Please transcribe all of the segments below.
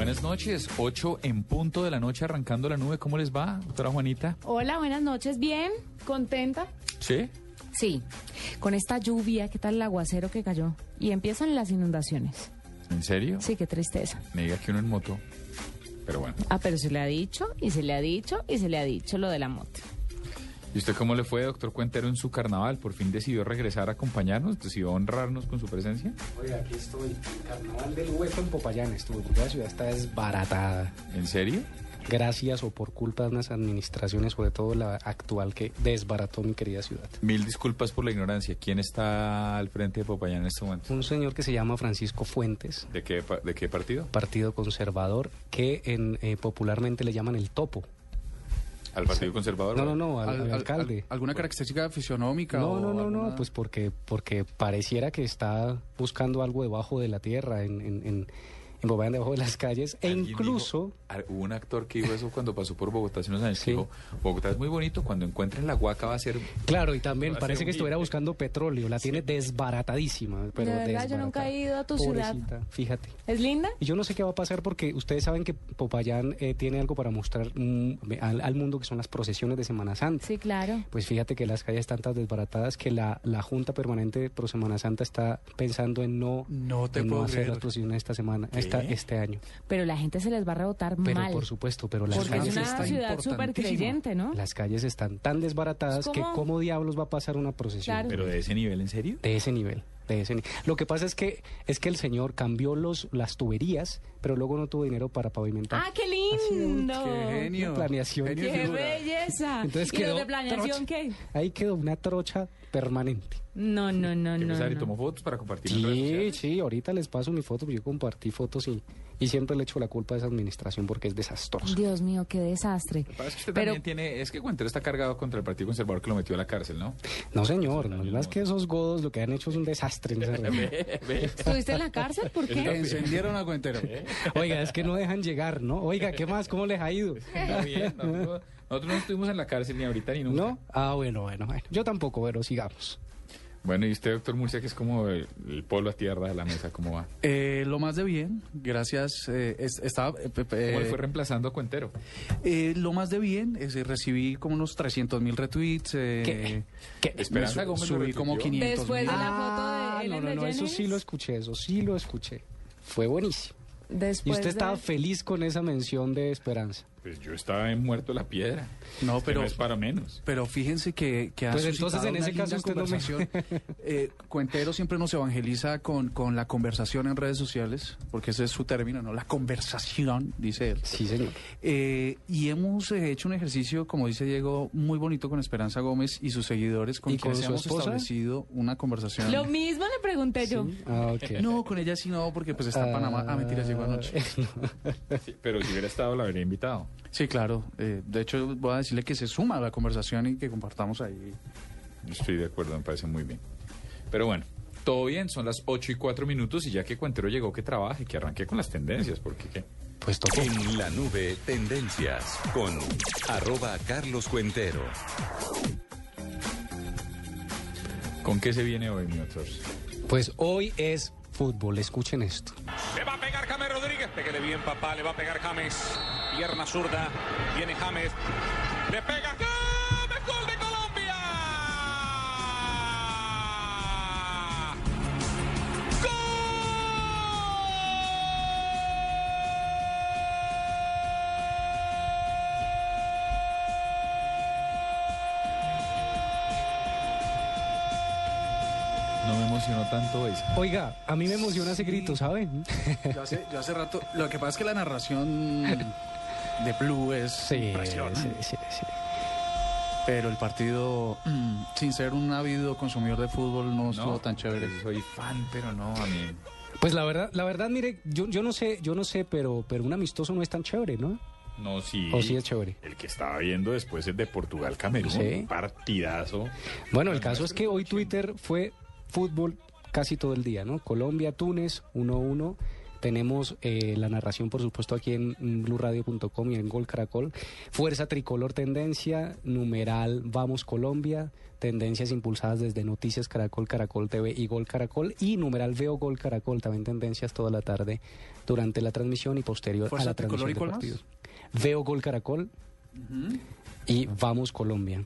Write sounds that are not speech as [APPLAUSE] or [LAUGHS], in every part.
Buenas noches, 8 en punto de la noche arrancando la nube. ¿Cómo les va, doctora Juanita? Hola, buenas noches. Bien, contenta. ¿Sí? Sí, con esta lluvia, ¿qué tal el aguacero que cayó? Y empiezan las inundaciones. ¿En serio? Sí, qué tristeza. Me diga que uno en moto. Pero bueno. Ah, pero se le ha dicho, y se le ha dicho, y se le ha dicho lo de la moto. ¿Y usted cómo le fue, doctor Cuentero, en su carnaval? ¿Por fin decidió regresar a acompañarnos? ¿Decidió honrarnos con su presencia? Oiga, aquí estoy. El carnaval del hueco en Popayán estuve, porque la ciudad está desbaratada. ¿En serio? Gracias o por culpa de unas administraciones, sobre todo la actual, que desbarató mi querida ciudad. Mil disculpas por la ignorancia. ¿Quién está al frente de Popayán en este momento? Un señor que se llama Francisco Fuentes, ¿De qué, de qué partido? partido conservador, que en, eh, popularmente le llaman el topo. ¿Al Partido Conservador? No, no, no, al, Al- al al- alcalde. al- ¿Alguna característica fisionómica? No, o no, no, no, alguna- pues porque, porque pareciera que está buscando algo debajo de la tierra, en, en, en, en Popayán, debajo de las calles, e incluso... dijo- hubo un actor que dijo eso cuando pasó por Bogotá hace unos años. que Sí. Dijo, Bogotá es muy bonito, cuando encuentren la huaca va a ser... Claro, y también parece que estuviera buscando petróleo, la tiene desbaratadísima. Pero De verdad, yo nunca he ido a tu ciudad. Pobrecita, Fíjate. ¿Es linda? Y yo no sé qué va a pasar porque ustedes saben que Popayán eh, tiene algo para mostrar mm, al, al mundo que son las procesiones de Semana Santa. Sí, claro. Pues fíjate que las calles están tan desbaratadas que la, la Junta Permanente Pro Semana Santa está pensando en no, No te en no hacer creer. las procesiones esta semana, esta, este año. Pero la gente se les va a rebotar Pero mal. por supuesto, pero las porque es calles, una está ciudad súper importantísimo. creyente, ¿no? las calles están tan desbaratadas Es que como- cómo diablos va a pasar una procesión. Claro. ¿Pero de ese nivel, en serio? De ese nivel, de ese ni- Lo que pasa es que es que el señor cambió los las tuberías, pero luego no tuvo dinero para pavimentar. ¡Ah, qué lindo! Qué genio. Una planeación. ¡Qué figura. belleza! Entonces ¿Y quedó de planeación trocha. qué? Ahí quedó una trocha permanente. No, no, no, ¿Qué no. no. tomó fotos para compartir en redes Sí, sí, ahorita les paso mi foto, yo compartí fotos y, y siempre le echo la culpa a esa administración porque es desastrosa. Dios mío, qué desastre. Pasa es que usted Pero- también tiene... Es que Cuentero está cargado contra el Partido Conservador que lo metió a la cárcel, ¿no? No, señor, no es más que esos godos lo que han hecho es un desastre en esa [LAUGHS] reunión. ¿Estuviste en la cárcel? ¿Por qué? Encendieron a Cuentero. Oiga, es que no dejan llegar, ¿no? Oiga, ¿qué más? ¿Cómo les ha ido? Está bien, nosotros, nosotros no estuvimos en la cárcel ni ahorita ni nunca. ¿No? Ah, bueno, bueno, bueno. Yo tampoco, pero sigamos. Bueno, y usted, doctor Murcia, que es como el, el polo a tierra de la mesa, ¿cómo va? Eh, lo más de bien, gracias. eh, es- estaba, eh, ¿Cómo le fue reemplazando a Cuentero? eh, lo más de bien, es, eh, recibí como unos 300 mil retweets. eh, ¿Qué? ¿Qué? me Esperanza su- Gómez subí como retuiteó. 500 Después de la Ah, foto de no, Ellen no, no, eso sí lo escuché, eso sí lo escuché. Fue buenísimo. Y Después usted estaba feliz con esa mención de esperanza. Pues yo estaba en muerto la piedra. No, Usted pero- no es para menos. Pero fíjense que, que ha Pues entonces, en ese caso, usted no me-. Eh, Cuentero siempre nos evangeliza con, con la conversación en redes sociales, porque ese es su término, ¿no? La conversación, dice él. Sí, señor. Eh, y hemos eh, hecho un ejercicio, como dice Diego, muy bonito con Esperanza Gómez y sus seguidores, con ¿Y con quienes su hemos esposa? establecido una conversación. Lo mismo le pregunté yo. Ah, ok. [LAUGHS] No, con ella sí no, porque pues está en Panamá. Ah, mentiras, llegó anoche. [LAUGHS] Sí, pero si hubiera estado, la habría invitado. Sí, claro. eh, de hecho, voy a decirle que se suma a la conversación y que compartamos ahí. Estoy de acuerdo, me parece muy bien. Pero bueno, todo bien, son las 8 y 4 minutos y ya que Cuentero llegó, que trabaje, que arranque con las tendencias, porque ¿qué? Pues tocó. En la nube, tendencias con arroba Carlos Cuentero. ¿Con qué se viene hoy, mi doctor? Pues hoy es fútbol, escuchen esto. Le va a pegar James Rodríguez. Pégale bien, papá. Le va a pegar James. Pierna zurda. Viene James. Le pega. Tanto eso. Oiga, a mí me emociona ese grito, ¿saben? Yo hace, yo hace rato, lo que pasa es que la narración de Blue es Sí, impresionante. sí, sí, sí. Pero el partido, mm, sin ser un ávido consumidor de fútbol, no estuvo tan chévere. Soy fan, pero no, a mí. Pues la verdad, la verdad, mire, yo, yo no sé, yo no sé, pero, pero un amistoso no es tan chévere, ¿no? No, sí. O sí es chévere. El que estaba viendo después es de Portugal-Camerún. Sí. Partidazo. Bueno, el caso es que hoy Twitter fue fútbol casi todo el día, ¿no? Colombia, Túnez, 1-1. Tenemos eh, la narración, por supuesto, aquí en blurradio.com y en Gol Caracol. Fuerza Tricolor Tendencia, numeral Vamos Colombia, tendencias impulsadas desde Noticias Caracol, Caracol TV y Gol Caracol. Y numeral Veo Gol Caracol, también tendencias toda la tarde durante la transmisión y posterior a ¿Fuerza la transmisión Tricolor y del partido. Veo Gol Caracol y Vamos Colombia.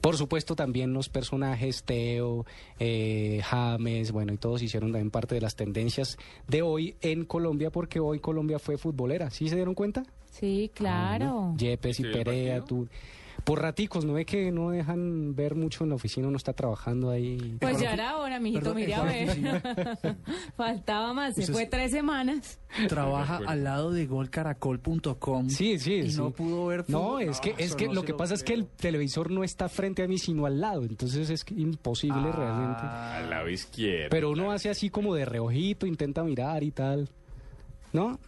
Por supuesto, también los personajes, Teo, eh, James, bueno, y todos hicieron también parte de las tendencias de hoy en Colombia, porque hoy Colombia fue futbolera. ¿Sí se dieron cuenta? Sí, claro. Yepes y ¿Sí, el Perea, tú. Por raticos, ¿no ve que no dejan ver mucho en la oficina? Uno está trabajando ahí. Pues ya era hora, mijito, mire a ¿en cuál ver. [LAUGHS] Faltaba más, se fue es- tres semanas. Trabaja al lado de golcaracol.com. Sí, sí, Y sí. no pudo ver No, es que, es eso que no lo que pasa es que el televisor no está frente a mí, sino al lado. Entonces es imposible realmente. Al lado izquierdo. Pero uno hace así como de reojito, intenta mirar y tal. ¿No?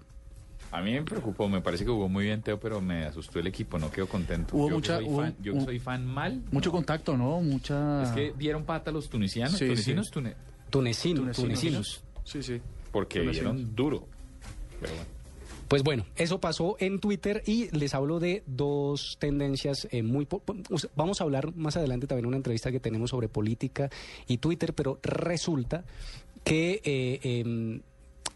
A mí me preocupó, me parece que jugó muy bien Teo, pero me asustó el equipo, no quedo contento. Hubo yo mucha- que soy hubo- fan, yo hubo- soy fan mal. Mucho no. contacto, ¿no? Mucha... Es que dieron pata a los tunisianos, Sí, tunecinos, sí. tune- Tunecino, Tunecinos. tunecinos. Sí, sí. porque Tunecinos. dieron duro. Pero bueno. Pues bueno, eso pasó en Twitter y les hablo de dos tendencias eh, muy... Vamos a hablar más adelante también en una entrevista que tenemos sobre política y Twitter, pero resulta que eh, em,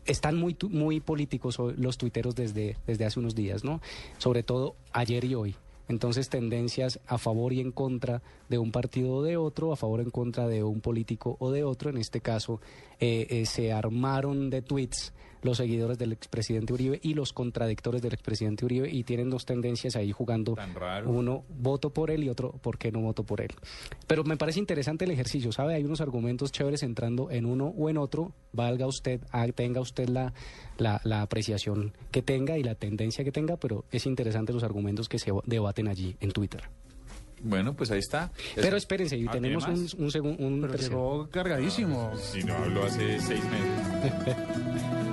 están muy, muy políticos los tuiteros desde, desde hace unos días, ¿no? Sobre todo ayer y hoy. Entonces, tendencias a favor y en contra de un partido o de otro, a favor o en contra de un político o de otro. En este caso, eh, eh, se armaron de tweets los seguidores del expresidente Uribe y los contradictores del expresidente Uribe y tienen dos tendencias ahí jugando. Tan raro. Uno, voto por él y otro, ¿por qué no voto por él? Pero me parece interesante el ejercicio, ¿sabe? Hay unos argumentos chéveres entrando en uno o en otro. Valga usted, ah, tenga usted la, la, la apreciación que tenga y la tendencia que tenga, pero es interesante los argumentos que se debaten allí en Twitter. Bueno, pues ahí está. Pero Es- espérense, y Ah, tenemos ¿tiene un, segundo, un Pero tercero. llegó cargadísimo. Si no hablo hace seis meses. [LAUGHS]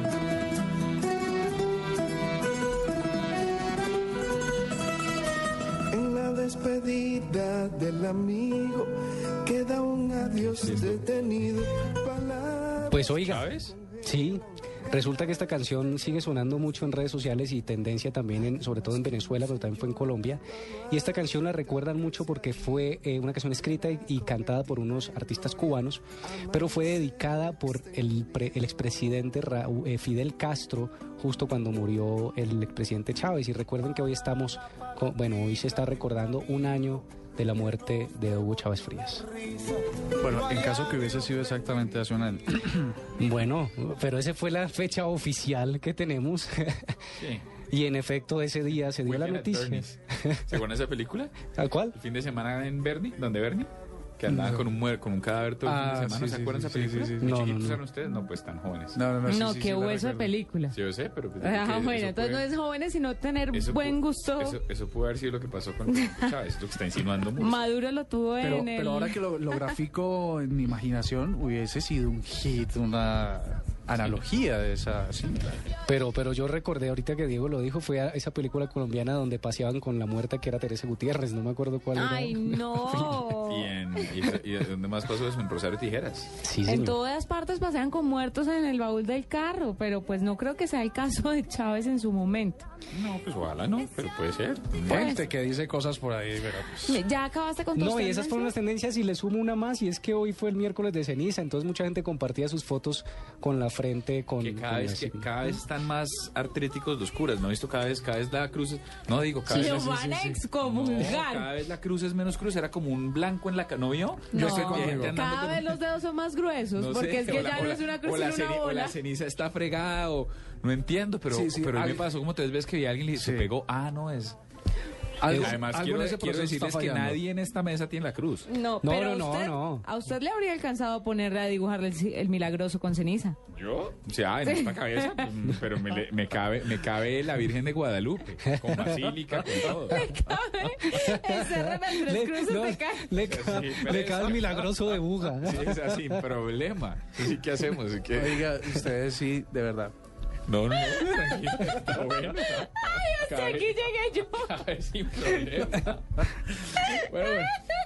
del amigo queda un adiós detenido. Palabras Pues oiga, ¿Sabes? sí, resulta que esta canción sigue sonando mucho en redes sociales y tendencia también, en, sobre todo en Venezuela, pero también fue en Colombia. Y esta canción la recuerdan mucho porque fue eh, una canción escrita y, y cantada por unos artistas cubanos, pero fue dedicada por el, pre- el expresidente Raúl- eh, Fidel Castro justo cuando murió el expresidente Chávez. Y recuerden que hoy estamos, con- bueno, hoy se está recordando un año de la muerte de Hugo Chávez Frías. Bueno, en caso que hubiese sido exactamente hace un año. [CLEARS THROAT] Bueno, pero esa fue la fecha oficial que tenemos. [LAUGHS] Sí. y en efecto, ese día se dio la Weekend noticia. [LAUGHS] ¿Se acuerdan esa película? ¿Al cual? El fin de semana en Bernie, donde Bernie, que andaba con un muer con un cadáver todo el Ah, fin de semana. sí, ¿Se sí, acuerdan de sí, esa sí, película? sí, sí. ¿Muy No, no, chiquitos no. eran ustedes? No, pues tan jóvenes. No, no, no. sí, no, sí, qué sí, hueso de película. Sí, yo sé, pero... pues, Ah, bueno, entonces no puede- es jóvenes, sino tener eso buen gusto. Eso, eso pudo haber sido lo que pasó con Chávez, [LAUGHS] lo que está insinuando mucho. Maduro lo tuvo Pero, en el... pero ahora que lo, lo grafico en mi imaginación, hubiese sido un hit, una analogía de esa cinta. Pero, pero yo recordé ahorita que Diego lo dijo, fue a esa película colombiana donde paseaban con la muerta que era Teresa Gutiérrez, no me acuerdo cuál Ay, era. [LAUGHS] no. Y, en, y, donde más pasó eso, en Rosario Tijeras. Sí, En todas partes pasean con muertos en el baúl del carro, pero pues no creo que sea el caso de Chávez en su momento. No, pues ojalá no, pero puede ser. Gente que dice cosas por ahí, pero pues, Ya acabaste con tus No, y esas fueron las tendencias? tendencias y le sumo una más y es que hoy fue el miércoles de ceniza, entonces mucha gente compartía sus fotos con la frente con... Que cada con vez, que cada vez están más artríticos los curas, ¿no? he visto cada vez, cada vez la cruz, es- no digo cada Lo vez... van a No, excomulgar. cada vez la cruz es menos cruz, era como un blanco en la... ¿No vio? No, sé, y hay gente andando cada con- vez los dedos son más gruesos, no porque sé, es que la- ya no es una cruz o la, una ceni- o la bola. ceniza está fregada o no entiendo, pero, Sí, sí, pero a mí hay- me pasó como tres veces que vi a alguien y se Sí. pegó, ah, no es... Algo- Además, algo quiero, quiero decirles que nadie en esta mesa tiene la cruz. No, No, pero no, no, usted- no. a usted le habría alcanzado a ponerle a dibujarle el, milagroso con ceniza. ¿Yo? O sea, en esta cabeza, [LAUGHS] mm, pero me, le- me cabe, me cabe la Virgen de Guadalupe, con basílica, con [LAUGHS] todo. Encérrame en tres Le, cruces no, de ca- le ca- Sí, le pero cae el milagroso de [LAUGHS] buga. Sí, o sea, sin problema. ¿Qué hacemos? ¿Qué? Oiga, ustedes sí, de verdad. No, no, tranquilo, está bueno. Hasta Cabe- aquí llegué yo. cabe sin problema. Bueno, bueno,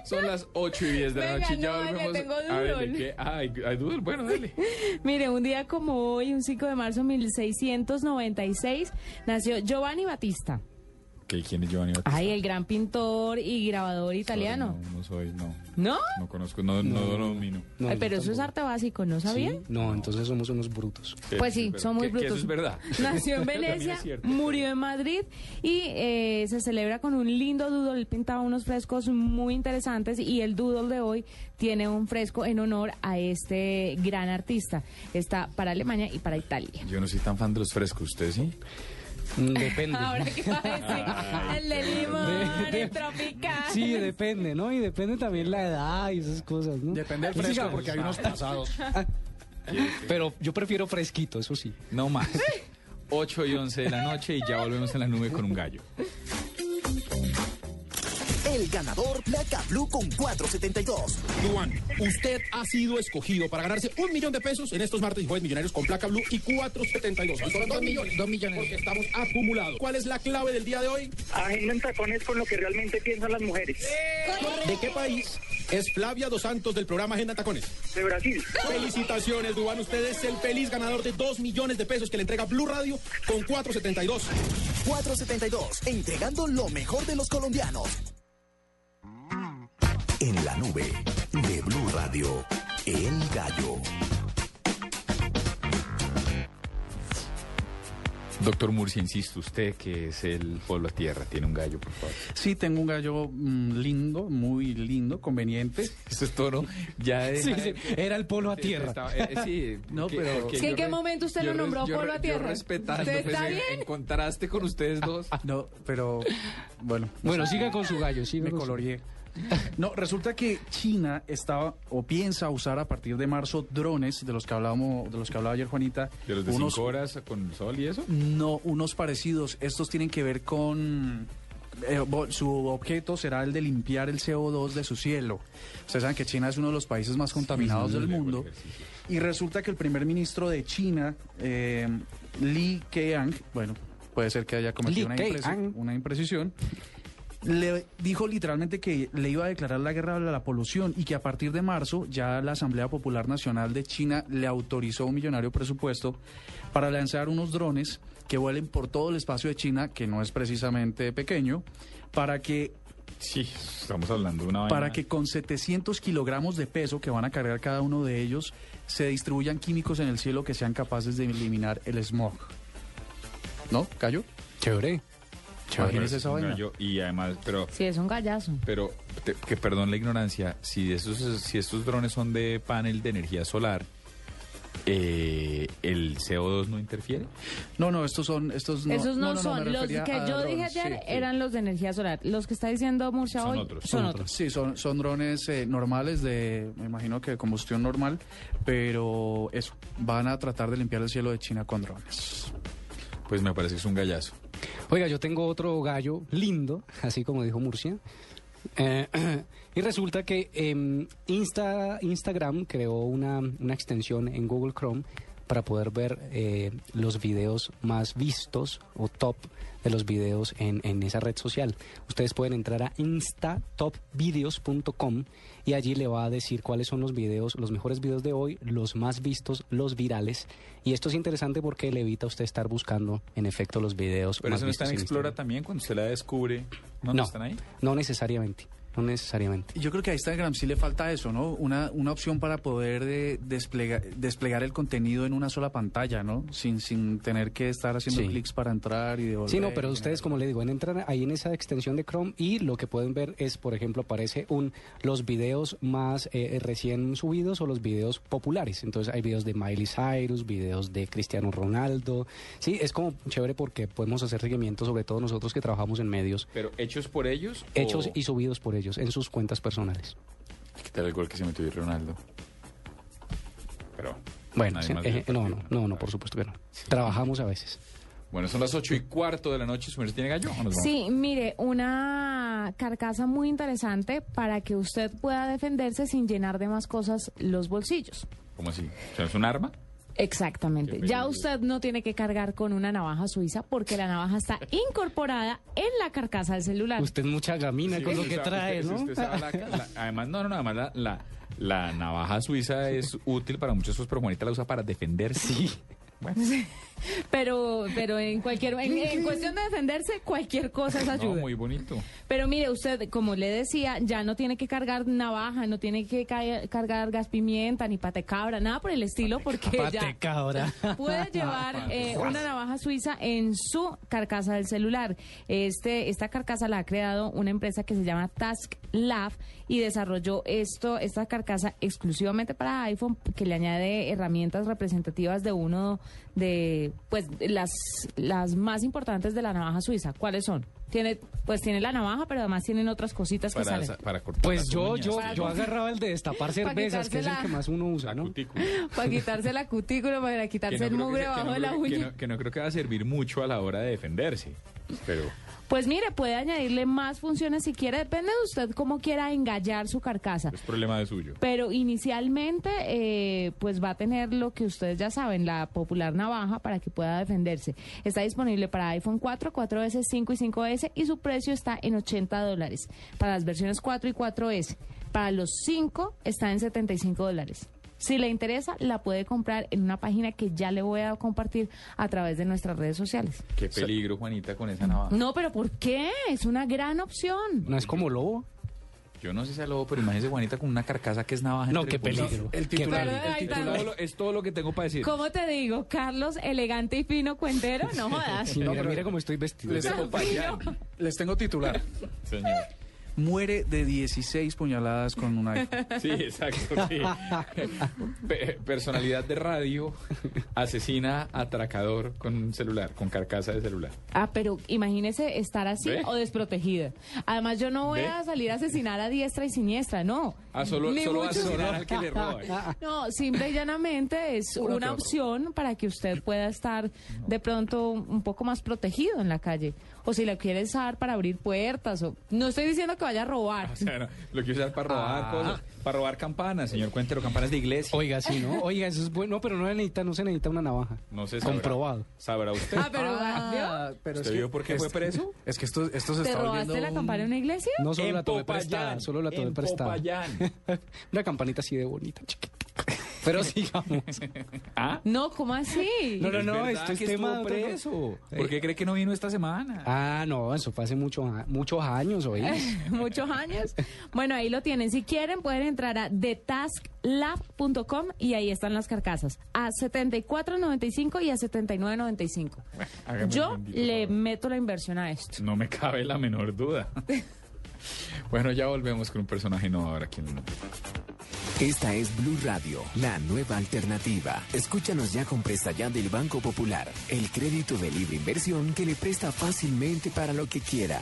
son las 8 y 10 de la noche ya no, le volvemos. tengo a ver, doodle. ¿de qué? Ah, ¿hay, hay doodle? Bueno, dale. Mire, un día como hoy, un 5 de marzo de 1696, nació Giovanni Battista. ¿Qué, ¿Quién es Giovanni Battista? Ay, el gran pintor y grabador italiano. No, no soy, no. ¿No? No conozco, no, no, no lo domino. No, Ay, yo pero eso es arte básico, ¿no sabía? Sí, No, entonces somos unos brutos. Pues sí, Pero son muy que- que brutos. eso es verdad. [LAUGHS] Nació en Venecia, cierto. murió en Madrid y eh, se celebra con un lindo doodle. Él pintaba unos frescos muy interesantes y el doodle de hoy tiene un fresco en honor a este gran artista. Está para Alemania y para Italia. Yo no soy tan fan de los frescos, ¿usted sí? Depende. Ahora qué va a decir, el de limón, De- de- el tropical. Sí, depende, ¿no? Y depende también la edad y esas cosas, ¿no? Depende del fresco, porque hay unos pasados. Pero yo prefiero fresquito, eso sí. No más. 8 y 11 de la noche y ya volvemos en la nube con un gallo. Ganador Placa Blue con 472. Duan, usted ha sido escogido para ganarse un millón de pesos en estos martes y jueves millonarios con placa blue y 472. Hoy son dos millones, dos millones, porque estamos acumulados. ¿Cuál es la clave del día de hoy? Agenda en tacones con lo que realmente piensan las mujeres. ¿De qué país es Flavia Dos Santos del programa Agenda en Tacones? De Brasil. Felicitaciones, Duan. Usted es el feliz ganador de dos millones de pesos que le entrega Blue Radio con 472. 472, entregando lo mejor de los colombianos. En la nube de Blue Radio, El Gallo. Doctor Murcia, insisto, usted que es el pueblo a tierra, tiene un gallo, por favor. Sí, tengo un gallo mm, lindo, muy lindo, conveniente. Eso es todo, ¿no? Ya Sí, deja- sí, era el polo a tierra. Estaba- eh, eh, sí, No, que- pero- Es que en qué re- momento usted lo nombró yo re- a tierra? Yo respetando, ¿Usted pues, está en- bien? en contraste con ustedes dos. [LAUGHS] No, pero bueno. Bueno, siga con su gallo, siga Me coloreé. [LAUGHS] No, resulta que China estaba o piensa usar a partir de marzo drones de los que hablábamos, de los que hablaba ayer Juanita. De los de unos, 5 horas con sol y eso. No, unos parecidos. Estos tienen que ver con eh, su objeto será el de limpiar el CO2 de su cielo. Ustedes saben que China es uno de los países más contaminados del mundo. Y resulta que el primer ministro de China, eh, Li Keqiang, bueno, puede ser que haya cometido impreci- una imprecisión, le dijo literalmente que le iba a declarar la guerra a la polución y que a partir de marzo ya la Asamblea Popular Nacional de China le autorizó un millonario presupuesto para lanzar unos drones que vuelen por todo el espacio de China, que no es precisamente pequeño, para que Sí, estamos hablando de una vaina. para que con 700 kilogramos de peso que van a cargar cada uno de ellos se distribuyan químicos en el cielo que sean capaces de eliminar el smog. ¿No? ¿Callo? Chévere. Imagínese esa Un vaina. gallo, y además, pero, Sí, es un gallazo. pero te- que perdón la ignorancia, si esos, si estos drones son de panel de energía solar, eh, ¿el CO2 no interfiere? No, no, estos son... Estos no, Esos no, me son. Los que yo dije ayer sí, sí. eran los de energía solar. Los que está diciendo Murcia Son hoy otros, son son otros. Sí, son, son drones eh, normales de, me imagino que de combustión normal, pero eso, van a tratar de limpiar el cielo de China con drones. Pues me parece que es un gallazo. Oiga, yo tengo otro gallo lindo, así como dijo Murcia. Eh, [CLEARS THROAT] y resulta que em, Insta, Instagram creó una, una extensión en Google Chrome para poder ver eh, los videos más vistos o top de los videos en, en esa red social. Ustedes pueden entrar a instatopvideos.com y allí le va a decir cuáles son los videos, los mejores videos de hoy, los más vistos, los virales. Y esto es interesante porque le evita a usted estar buscando en efecto los videos Pero más eso no está en Explora también, cuando usted la descubre, ¿no, No. están ahí? No necesariamente. No necesariamente. Yo creo que a Instagram sí le falta eso, ¿no? Una, una opción para poder eh, desplega- desplegar el contenido en una sola pantalla, ¿no? Sin, sin tener que estar haciendo Sí. clics para entrar y devolver. Sí, no, pero ustedes, como le digo, entran ahí en esa extensión de Chrome y lo que pueden ver es, por ejemplo, aparece un los videos más eh, recién subidos o los videos populares. Entonces hay videos de Miley Cyrus, videos de Cristiano Ronaldo. Sí, es como chévere porque podemos hacer seguimiento, sobre todo nosotros que trabajamos en medios, Pero hechos por ellos. hechos o- y subidos por ellos en sus cuentas personales. ¿Qué tal el gol que se metió Ronaldo? Pero. Bueno, sí, eh, el no, no, no, no, por supuesto que no. Trabajamos a veces. Bueno, son las ocho y cuarto de la noche. ¿Su tiene gallo? ¿O nos vamos? Sí, mire, una carcasa muy interesante para que usted pueda defenderse sin llenar de más cosas los bolsillos. ¿Cómo así? O sea, ¿Es un arma? Exactamente. Ya usted no tiene que cargar con una navaja suiza porque la navaja está [LAUGHS] incorporada en la carcasa del celular. Usted mucha gamina con lo que sabe- trae, usted- ¿no? usted sabe la- la- [LAUGHS] además, no, no, no, además la, la, la navaja suiza es útil para muchas cosas, pero Juanita la usa para defenderse. Sí. Bueno, [LAUGHS] Pero, pero en cualquier, en, en cuestión de defenderse, cualquier cosa es no, ayuda. muy bonito. Pero mire, usted, como le decía, ya no tiene que cargar navaja, no tiene que ca- cargar gas pimienta, ni pate cabra, nada por el estilo, porque ya puede [LAUGHS] llevar eh, una navaja suiza en su carcasa del celular. Este, esta carcasa la ha creado una empresa que se llama Task Lab y desarrolló esto, esta carcasa exclusivamente para iPhone, que le añade herramientas representativas de uno de, pues, las, las más importantes de la navaja suiza. ¿Cuáles son? Tiene, pues tiene la navaja, pero además tienen otras cositas que Para, salen. sa- para cortar Pues yo, uñas. yo, Para yo agarraba el de destapar [LAUGHS] cervezas, que es el que más uno usa, ¿no? [LAUGHS] Para quitarse la cutícula, para Que quitarse no el que mugre que bajo no de la creo que- que uña. no- que no creo que va a servir mucho a la hora de defenderse. Pero Pues mire, puede añadirle más funciones si quiere, depende de usted cómo quiera engallar su carcasa. es problema de suyo. Pero inicialmente, eh, pues va a tener lo que ustedes ya saben, la popular navaja para que pueda defenderse. Está disponible para iPhone 4, 4S, 5 y 5S y su precio está en 80 dólares. Para las versiones 4 y 4S. Para los 5 está en 75 dólares. Si le interesa, la puede comprar en una página que ya le voy a compartir a través de nuestras redes sociales. Qué peligro, Juanita, con esa navaja. No, pero ¿por qué? Es una gran opción. No es como lobo. Yo no sé si sea lobo, pero imagínese Juanita con una carcasa que es navaja. No, qué peligro. El Qué titular, peligro. el titular. todo, lo, es todo lo que tengo para decir. ¿Cómo te digo? Carlos, elegante y fino cuentero, no [LAUGHS] jodas. No, mira, pero- mira cómo estoy vestido. Les tengo, les tengo titular. [LAUGHS] Señor. Muere de 16 puñaladas con un iPhone. [LAUGHS] Sí, exacto. sí. [LAUGHS] Pe- personalidad de radio, asesina, atracador con un celular, con carcasa de celular. Ah, pero imagínese estar así ¿Ve? o desprotegida. Además, yo no voy ¿Ve? a salir a asesinar a diestra y siniestra, no. Ah, solo, Ni solo va a mucho- asesinar al que le roba. [LAUGHS] No, simple y llanamente es una opción para que usted pueda estar de pronto un poco más protegido en la calle. O si la quiere usar para abrir puertas. o No estoy diciendo que vaya a robar. [LAUGHS] O sea, no, lo quiero usar para robar Ah. cosas, para robar campanas, señor Cuentero, campanas de iglesia. Oiga, sí, ¿no? [LAUGHS] Oiga, eso es bueno, pero no se necesita, no se necesita una navaja. No sé, sabrá. Comprobado. ¿Sabrá usted? Ah, pero Ah, pero ¿Usted vio por qué fue preso? Es que esto, esto se ¿te está robaste volviendo la un- campana en una iglesia? No solo En la tomé Popayán, prestada, solo la tomé prestada. Popayán. [LAUGHS] Una campanita así de bonita, chiquita. Pero [LAUGHS] sigamos. ¿Ah? No, ¿cómo así? No, no, no, esto es tema preso. ¿Por qué cree que no vino esta semana? Ah, no, eso fue hace muchos a- muchos años, oí. [LAUGHS] muchos años. Bueno, ahí lo tienen. Si quieren, pueden entrar a thetasklab.com y ahí están las carcasas. A 74.95 y a 79.95. hágame Yo bendito le meto la inversión a esto. No me cabe la menor duda. [LAUGHS] [LAUGHS] bueno, ya volvemos con un personaje innovador aquí en el Esta es Blue Radio, la nueva alternativa. Escúchanos ya con Presta del Banco Popular, el crédito de libre inversión que le presta fácilmente para lo que quiera.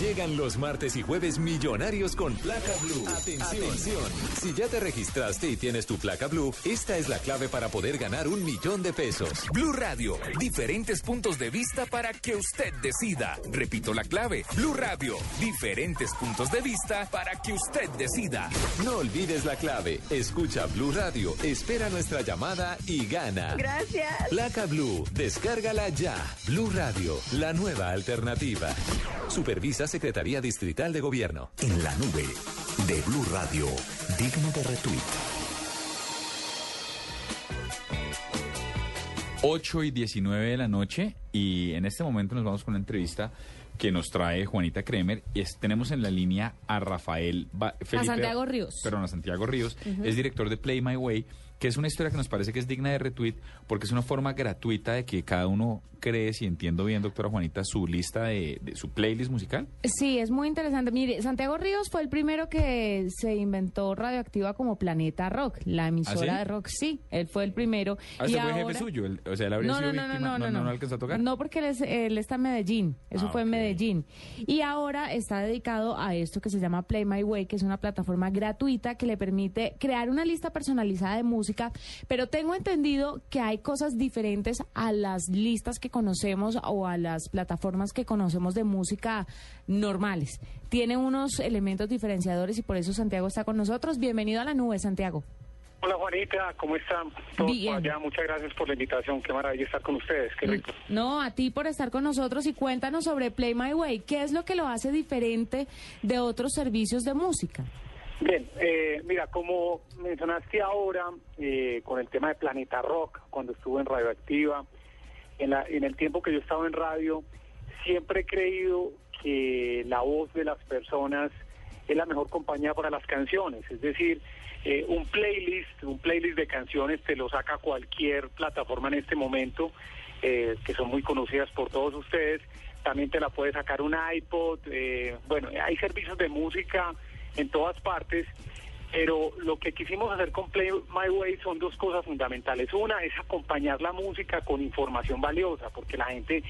Llegan los martes y jueves millonarios con placa blue. Atención. Si ya te registraste y tienes tu placa blue, esta es la clave para poder ganar un millón de pesos. Blue Radio, diferentes puntos de vista para que usted decida. Repito la clave, Blue Radio, diferentes puntos de vista para que usted decida. No olvides la clave. Escucha Blue Radio, espera nuestra llamada y gana. Gracias. Placa Blue, descárgala ya. Blue Radio, la nueva alternativa. Supervisa Secretaría Distrital de Gobierno. En la nube de Blue Radio, digno de retweet. 8 y 19 de la noche y en este momento nos vamos con una entrevista que nos trae Juanita Kremer. Y es- tenemos en la línea a Rafael Ba- Felipe, Santiago Ríos. Perdón, a Santiago Ríos. Es director de Play My Way, que es una historia que nos parece que es digna de retweet porque es una forma gratuita de que cada uno cree, si entiendo bien, doctora Juanita, su lista de, de su playlist musical. Sí, es muy interesante. Mire, Santiago Ríos fue el primero que se inventó Radioactiva como Planeta Rock, la emisora ¿Ah, sí? de rock. Sí, él fue el primero. Ah, Y ese fue ahora- jefe suyo. o sea, él habría No, sido no, no, no, víctima. no, no, no. alcanzó a tocar. No, porque él, es- él está en Medellín. Eso Ah, fue en ok. Medellín. Y ahora está dedicado a esto que se llama Play My Way, que es una plataforma gratuita que le permite crear una lista personalizada de música. Pero tengo entendido que hay cosas diferentes a las listas que conocemos o a las plataformas que conocemos de música normales. Tiene unos elementos diferenciadores y por eso Santiago está con nosotros. Bienvenido a la nube, Santiago. Hola Juanita, ¿cómo están? Todos Bien. allá, muchas gracias por la invitación, qué maravilla estar con ustedes, qué rico. No, a ti por estar con nosotros y cuéntanos sobre Play My Way. ¿Qué es lo que lo hace diferente de otros servicios de música? Bien, eh, mira, como mencionaste ahora, eh, con el tema de Planeta Rock, cuando estuve en Radioactiva, en, el tiempo que yo estaba en radio, siempre he creído que la voz de las personas es la mejor compañía para las canciones. Es decir, eh, un playlist, un playlist de canciones te lo saca cualquier plataforma en este momento, eh, que son muy conocidas por todos ustedes. También te la puede sacar un iPod. eh, bueno, hay servicios de música en todas partes. Pero lo que quisimos hacer con Play My Way son dos cosas fundamentales. Una es acompañar la música con información valiosa, porque la gente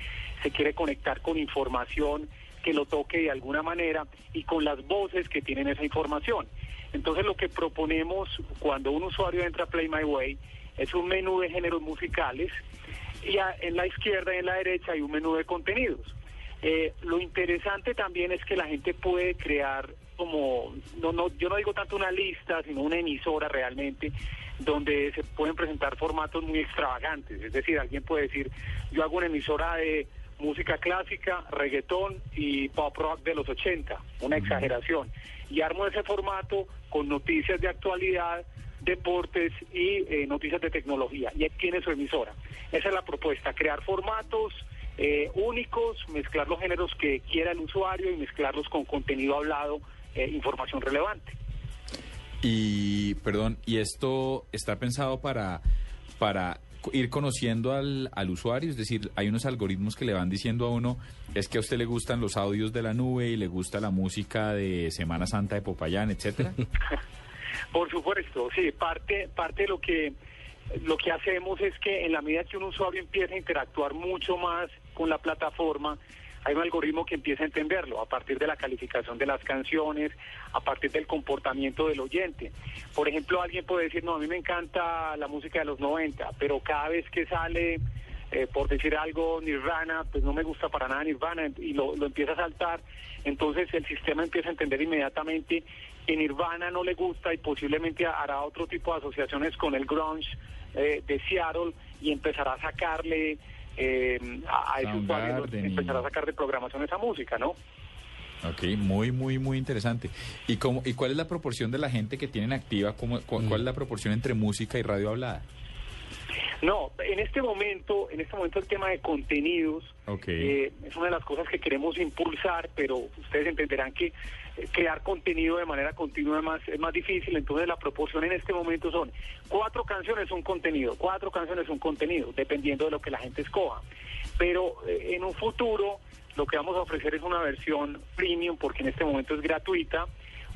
se quiere conectar con información que lo toque de alguna manera y con las voces que tienen esa información. Entonces lo que proponemos cuando un usuario entra a Play My Way es un menú de géneros musicales y en la izquierda y en la derecha hay un menú de contenidos. Eh, lo interesante también es que la gente puede crear como, no, no, yo no digo tanto una lista, sino una emisora realmente, donde se pueden presentar formatos muy extravagantes. Es decir, alguien puede decir, yo hago una emisora de música clásica, reggaetón y pop rock de los 80, una exageración. Y armo ese formato con noticias de actualidad, deportes y eh, noticias de tecnología. Y ahí tiene su emisora. Esa es la propuesta, crear formatos eh, únicos, mezclar los géneros que quiera el usuario y mezclarlos con contenido hablado, eh, información relevante. Y, perdón, ¿y esto está pensado para, para ir conociendo al, al usuario? Es decir, hay unos algoritmos que le van diciendo a uno, es que a usted le gustan los audios de la nube y le gusta la música de Semana Santa de Popayán, etcétera. [LAUGHS] Por supuesto, sí, parte, parte de lo que lo que hacemos es que en la medida que un usuario empieza a interactuar mucho más con la plataforma, hay un algoritmo que empieza a entenderlo a partir de la calificación de las canciones, a partir del comportamiento del oyente. Por ejemplo, alguien puede decir, no, a mí me encanta la música de los 90, pero cada vez que sale, eh, por decir algo, Nirvana, pues no me gusta para nada Nirvana y lo, empieza a saltar. Entonces el sistema empieza a entender inmediatamente que Nirvana no le gusta y posiblemente hará otro tipo de asociaciones con el grunge eh, de Seattle y empezará a sacarle eh, a, a ese usuario, empezará a sacar de programación esa música, ¿no? Ok, muy, muy, muy interesante. ¿Y, cómo, ¿Y cuál es la proporción de la gente que tienen activa? ¿Cómo, cu- ¿Cuál es la proporción entre música y radio hablada? No, en este momento, en este momento el tema de contenidos Ok. eh, es una de las cosas que queremos impulsar, pero ustedes entenderán que crear contenido de manera continua es más, es más difícil, entonces la proporción en este momento son cuatro canciones un contenido, cuatro canciones un contenido, dependiendo de lo que la gente escoja. Pero eh, en un futuro lo que vamos a ofrecer es una versión premium, porque en este momento es gratuita,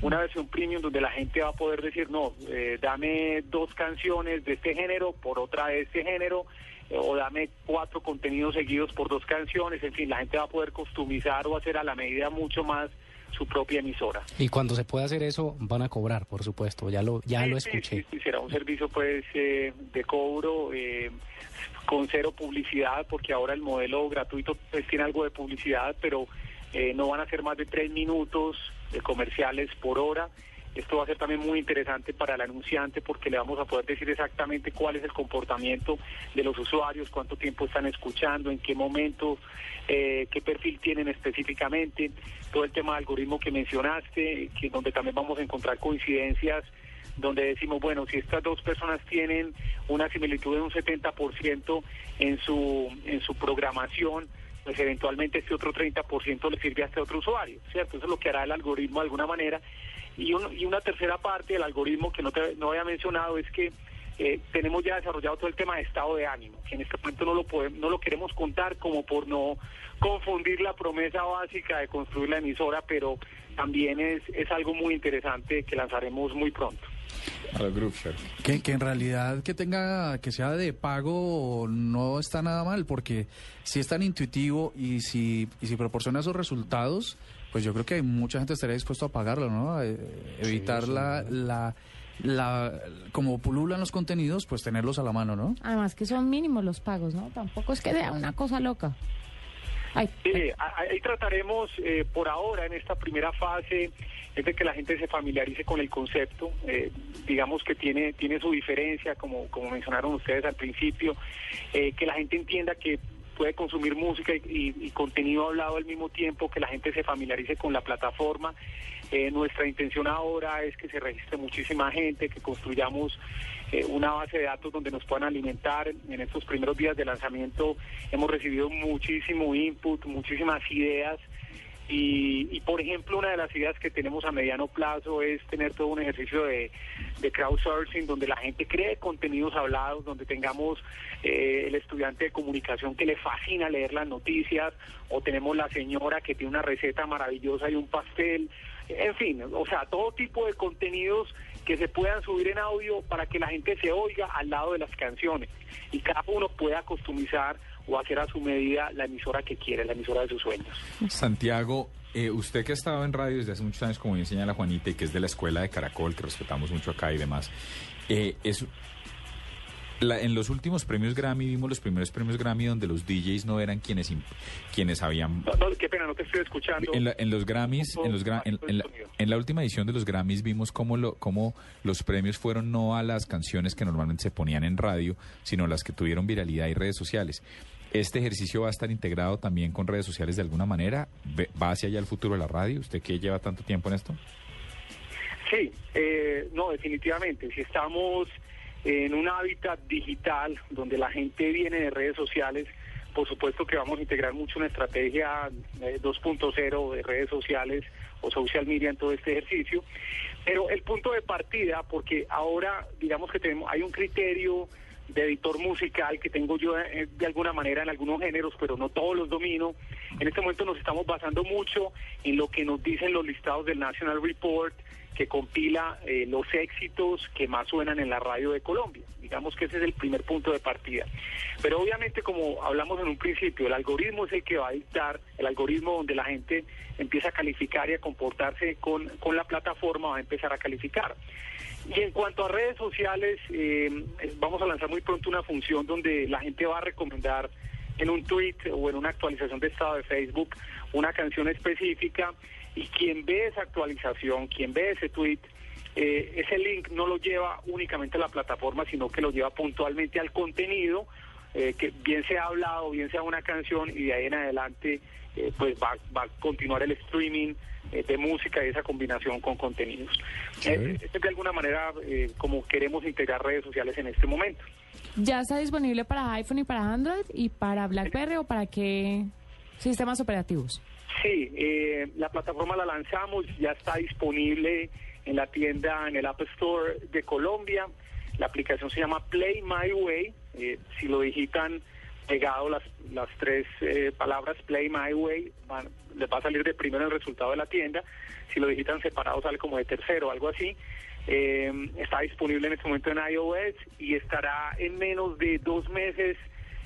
una versión premium donde la gente va a poder decir, no, eh, dame dos canciones de este género por otra de este género, eh, o dame cuatro contenidos seguidos por dos canciones, en fin, la gente va a poder customizar o hacer a la medida mucho más su propia emisora. Y cuando se pueda hacer eso, van a cobrar, por supuesto. Ya lo, ya Sí, lo escuché. sí, será un servicio pues eh, de cobro eh, con cero publicidad, porque ahora el modelo gratuito pues, tiene algo de publicidad, pero eh, no van a ser más de tres minutos de comerciales por hora. Esto va a ser también muy interesante para el anunciante porque le vamos a poder decir exactamente cuál es el comportamiento de los usuarios, cuánto tiempo están escuchando, en qué momento, eh, qué perfil tienen específicamente, todo el tema de algoritmo que mencionaste, que donde también vamos a encontrar coincidencias donde decimos, bueno, si estas dos personas tienen una similitud de un 70% en su, en su programación, pues eventualmente este otro 30% le sirve a este otro usuario, ¿cierto? Eso es lo que hará el algoritmo de alguna manera. Y, un- y una tercera parte del algoritmo que no, te, no había mencionado es que eh, tenemos ya desarrollado todo el tema de estado de ánimo, que en este momento no lo, podemos, no lo queremos contar como por no confundir la promesa básica de construir la emisora, pero también es, es algo muy interesante que lanzaremos muy pronto. A los Groove Share. Que, que en realidad que tenga, que sea de pago no está nada mal, porque si es tan intuitivo y si, y si proporciona esos resultados, pues yo creo que mucha gente estaría dispuesto a pagarlo, ¿no? Eh, evitar la, la, la, como pululan los contenidos, pues tenerlos a la mano, ¿no? Además que son mínimos los pagos, ¿no? Tampoco es que sea una cosa loca. Ay, Sí, ahí trataremos eh, por ahora en esta primera fase es de que la gente se familiarice con el concepto, eh, digamos que tiene tiene su diferencia, como como mencionaron ustedes al principio, eh, que la gente entienda que puede consumir música y, y- contenido hablado al mismo tiempo, que la gente se familiarice con la plataforma. Eh, nuestra intención ahora es que se registre muchísima gente, que construyamos eh, una base de datos donde nos puedan alimentar. En estos primeros días de lanzamiento hemos recibido muchísimo input, muchísimas ideas. Y, y, por ejemplo, una de las ideas que tenemos a mediano plazo es tener todo un ejercicio de, de crowdsourcing donde la gente cree contenidos hablados, donde tengamos eh, el estudiante de comunicación que le fascina leer las noticias, o tenemos la señora que tiene una receta maravillosa y un pastel. En fin, o sea, todo tipo de contenidos que se puedan subir en audio para que la gente se oiga al lado de las canciones y cada uno pueda customizar o hacer a su medida la emisora que quiere, la emisora de sus sueños. Santiago, eh, usted que ha estado en radio desde hace muchos años, como bien señala Juanita, y que es de la escuela de Caracol, que respetamos mucho acá y demás, eh, es, la- en los últimos premios Grammy vimos los primeros premios Grammy donde los DJs no eran quienes, quienes habían... No, no, qué pena, no te estoy escuchando. En, la- en los Grammys, en, los gra- en, en la, en la última edición de los Grammys vimos cómo, lo, cómo los premios fueron no a las canciones que normalmente se ponían en radio, sino las que tuvieron viralidad y redes sociales. ¿Este ejercicio va a estar integrado también con redes sociales de alguna manera? ¿Va hacia allá el futuro de la radio? ¿Usted que lleva tanto tiempo en esto? Sí, eh, no, definitivamente. Si estamos en un hábitat digital donde la gente viene de redes sociales, por supuesto que vamos a integrar mucho una estrategia eh, 2.0 de redes sociales o social media en todo este ejercicio. Pero el punto de partida, porque ahora digamos que tenemos, hay un criterio de editor musical que tengo yo eh, de alguna manera en algunos géneros, pero no todos los domino. En este momento nos estamos basando mucho en lo que nos dicen los listados del National Report, que compila eh, los éxitos que más suenan en la radio de Colombia. Digamos que ese es el primer punto de partida. Pero obviamente, como hablamos en un principio, el algoritmo es el que va a dictar, el algoritmo donde la gente empieza a calificar y a comportarse con, con la plataforma va a empezar a calificar. Y en cuanto a redes sociales, eh, vamos a lanzar muy pronto una función donde la gente va a recomendar en un tweet o en una actualización de estado de Facebook una canción específica y quien ve esa actualización, quien ve ese tweet, eh, ese link no lo lleva únicamente a la plataforma, sino que lo lleva puntualmente al contenido, eh, que bien sea hablado, bien sea una canción y de ahí en adelante eh, pues va, va a continuar el streaming de música y esa combinación con contenidos. Eh, es de alguna manera eh, como queremos integrar redes sociales en este momento. ¿Ya está disponible para iPhone y para Android y para BlackBerry o para qué sistemas operativos? Sí, eh, la plataforma la lanzamos, ya está disponible en la tienda, en el App Store de Colombia. La aplicación se llama Play My Way. eh, si lo digitan pegado las, las tres eh, palabras Play My Way, van- les va a salir de primero el resultado de la tienda. Si lo digitan separado sale como de tercero, algo así. Eh, está disponible en este momento en iOS y estará en menos de dos meses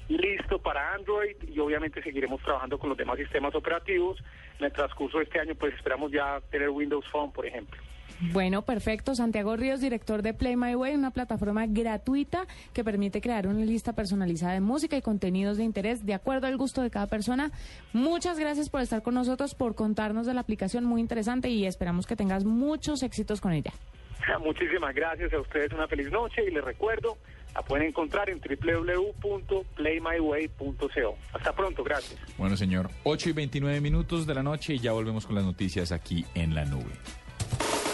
listo para Android y obviamente seguiremos trabajando con los demás sistemas operativos. En el transcurso de este año pues esperamos ya tener Windows Phone, por ejemplo. Bueno, perfecto. Santiago Ríos, director de Play My Way, una plataforma gratuita que permite crear una lista personalizada de música y contenidos de interés de acuerdo al gusto de cada persona. Muchas gracias por estar con nosotros, por contarnos de la aplicación muy interesante y esperamos que tengas muchos éxitos con ella. [LAUGHS] Muchísimas gracias a ustedes, una feliz noche y les recuerdo, la pueden encontrar en www.playmyway.co. Hasta pronto, gracias. Bueno, señor, 8 y 29 minutos de la noche y ya volvemos con las noticias aquí en la nube.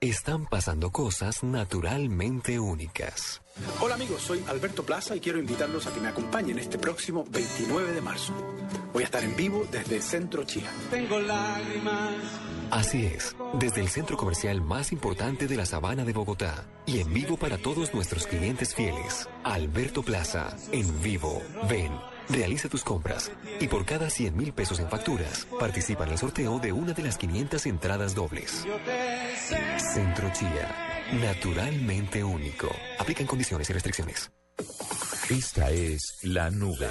están pasando cosas naturalmente únicas. Hola amigos, soy Alberto Plaza y quiero invitarlos a que me acompañen este próximo 29 de marzo. Voy a estar en vivo desde Centro Chía. Tengo lágrimas. Así es, desde el centro comercial más importante de la Sabana de Bogotá y en vivo para todos nuestros clientes fieles. Alberto Plaza, en vivo. Ven, realiza tus compras y por cada 100 mil pesos en facturas, participa en el sorteo de una de las 500 entradas dobles. Centro Chía, naturalmente único. Aplican condiciones y restricciones. Esta es la nube.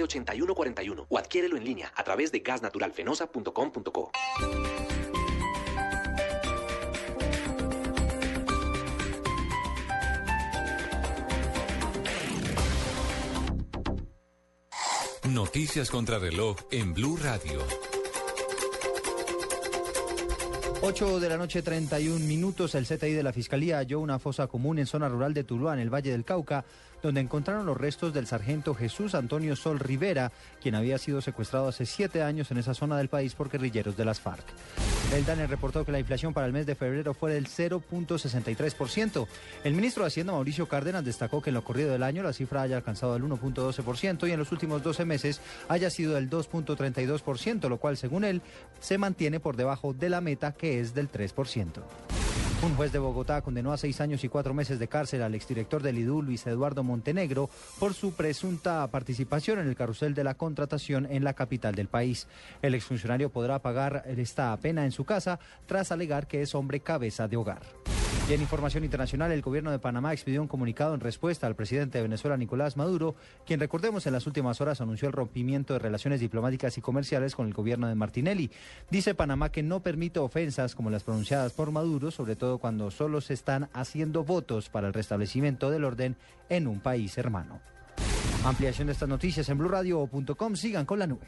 307-8141 o adquiérelo en línea a través de gasnaturalfenosa.com.co. Noticias contra reloj en Blue Radio. 8 de la noche, 31 minutos. El CTI de la Fiscalía halló una fosa común en zona rural de Tuluá, en el Valle del Cauca, donde encontraron los restos del sargento Jesús Antonio Sol Rivera, quien había sido secuestrado hace siete años en esa zona del país por guerrilleros de las FARC. El DANE reportó que la inflación para el mes de febrero fue del 0.63%. El ministro de Hacienda, Mauricio Cárdenas, destacó que en lo corrido del año la cifra haya alcanzado el 1.12% y en los últimos 12 meses haya sido del 2.32%, lo cual, según él, se mantiene por debajo de la meta que es del 3%. Un juez de Bogotá condenó a seis años y cuatro meses de cárcel al exdirector del IDU, Luis Eduardo Montenegro, por su presunta participación en el carrusel de la contratación en la capital del país. El exfuncionario podrá pagar esta pena en su casa tras alegar que es hombre cabeza de hogar. Y en información internacional, el gobierno de Panamá expidió un comunicado en respuesta al presidente de Venezuela, Nicolás Maduro, quien recordemos en las últimas horas anunció el rompimiento de relaciones diplomáticas y comerciales con el gobierno de Martinelli. Dice Panamá que no permite ofensas como las pronunciadas por Maduro, sobre todo cuando solo se están haciendo votos para el restablecimiento del orden en un país hermano. Ampliación de estas noticias en blurradio.com. Sigan con la nube.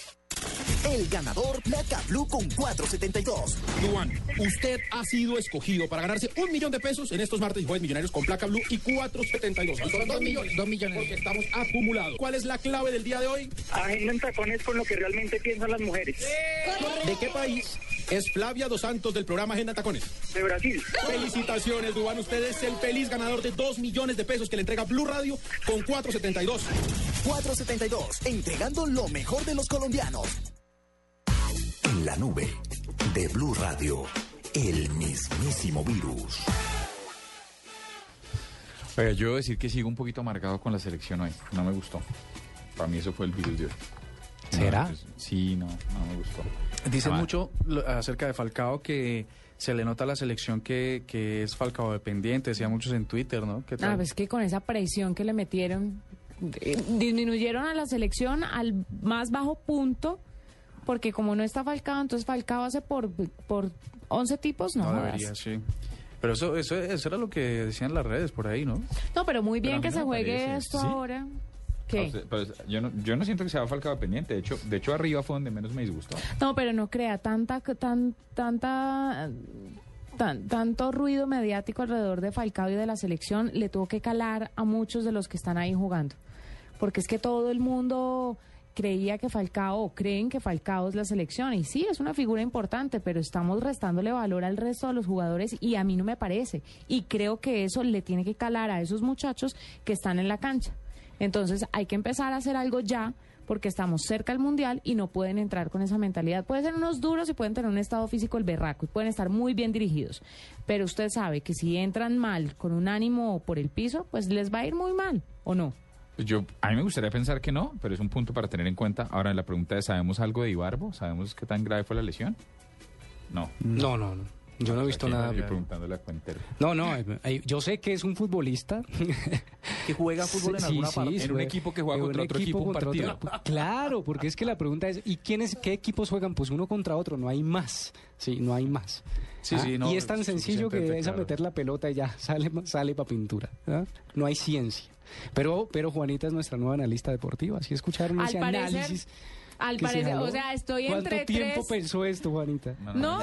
El ganador Placa Blue con 472. Duan, usted ha sido escogido para ganarse un millón de pesos en estos martes y jueves millonarios con placa blue y 472. Son dos millones. Dos millones. Porque estamos acumulados. ¿Cuál es la clave del día de hoy? Agenda en tacones con lo que realmente piensan las mujeres. ¿De qué país es Flavia Dos Santos del programa Agenda Tacones? De Brasil. Felicitaciones, Duan. Usted es el feliz ganador de dos millones de pesos que le entrega Blue Radio con 472. 472, entregando lo mejor de los colombianos. En la nube de Blue Radio, el mismísimo virus. Oiga, yo debo decir que sigo un poquito amargado con la selección hoy. No me gustó. Para mí eso fue el virus de hoy. ¿Será? No, pues, sí, no, no me gustó. Dicen Ah, mucho lo- acerca de Falcao que se le nota a la selección que, que es Falcao dependiente, decía muchos en Twitter, ¿no? ¿Qué tal? Ah, pues que con esa presión que le metieron, eh, disminuyeron a la selección al más bajo punto, porque como no está Falcao, entonces Falcao hace por, por 11 tipos, no, no debería, sí. Pero eso, eso, eso era lo que decían las redes por ahí, ¿no? No, pero muy bien que no se juegue parece. esto ¿Sí? ahora. Pues, yo, no, yo no siento que sea Falcao dependiente. De hecho, de hecho arriba fue donde menos me disgustó. No, pero no crea tanta, tan, tanta, tan, tanto ruido mediático alrededor de Falcao y de la selección le tuvo que calar a muchos de los que están ahí jugando, porque es que todo el mundo creía que Falcao o creen que Falcao es la selección y sí es una figura importante, pero estamos restándole valor al resto de los jugadores y a mí no me parece y creo que eso le tiene que calar a esos muchachos que están en la cancha. Entonces hay que empezar a hacer algo ya porque estamos cerca del mundial y no pueden entrar con esa mentalidad. Pueden ser unos duros y pueden tener un estado físico el berraco y pueden estar muy bien dirigidos. Pero usted sabe que si entran mal, con un ánimo por el piso, pues les va a ir muy mal, ¿o no? Yo, a mí me gustaría pensar que no, pero es un punto para tener en cuenta. Ahora, la pregunta es, ¿sabemos algo de Ibarbo? ¿Sabemos qué tan grave fue la lesión? No. No, no, no. Yo no he visto nada. Estoy preguntándole a Cuentero. No, no, yo sé que es un futbolista. Que juega fútbol en Sí, alguna sí, parte. sí, En un equipo que juega contra otro equipo un contra partido. otro- Claro, porque es que la pregunta es, ¿y quiénes, qué equipos juegan? Pues uno contra otro, no hay más. Sí, no hay más. Sí, Ah, sí, no, y es tan sencillo que es a meter la pelota y ya [LAUGHS] sale, sale para pintura. ¿ah? No hay ciencia. Pero, pero Juanita es nuestra nueva analista deportiva. Así escucharon Al ese parecer, análisis. Al se parecer, o sea, estoy ¿Cuánto entre tiempo tres. pensó esto, Juanita? No,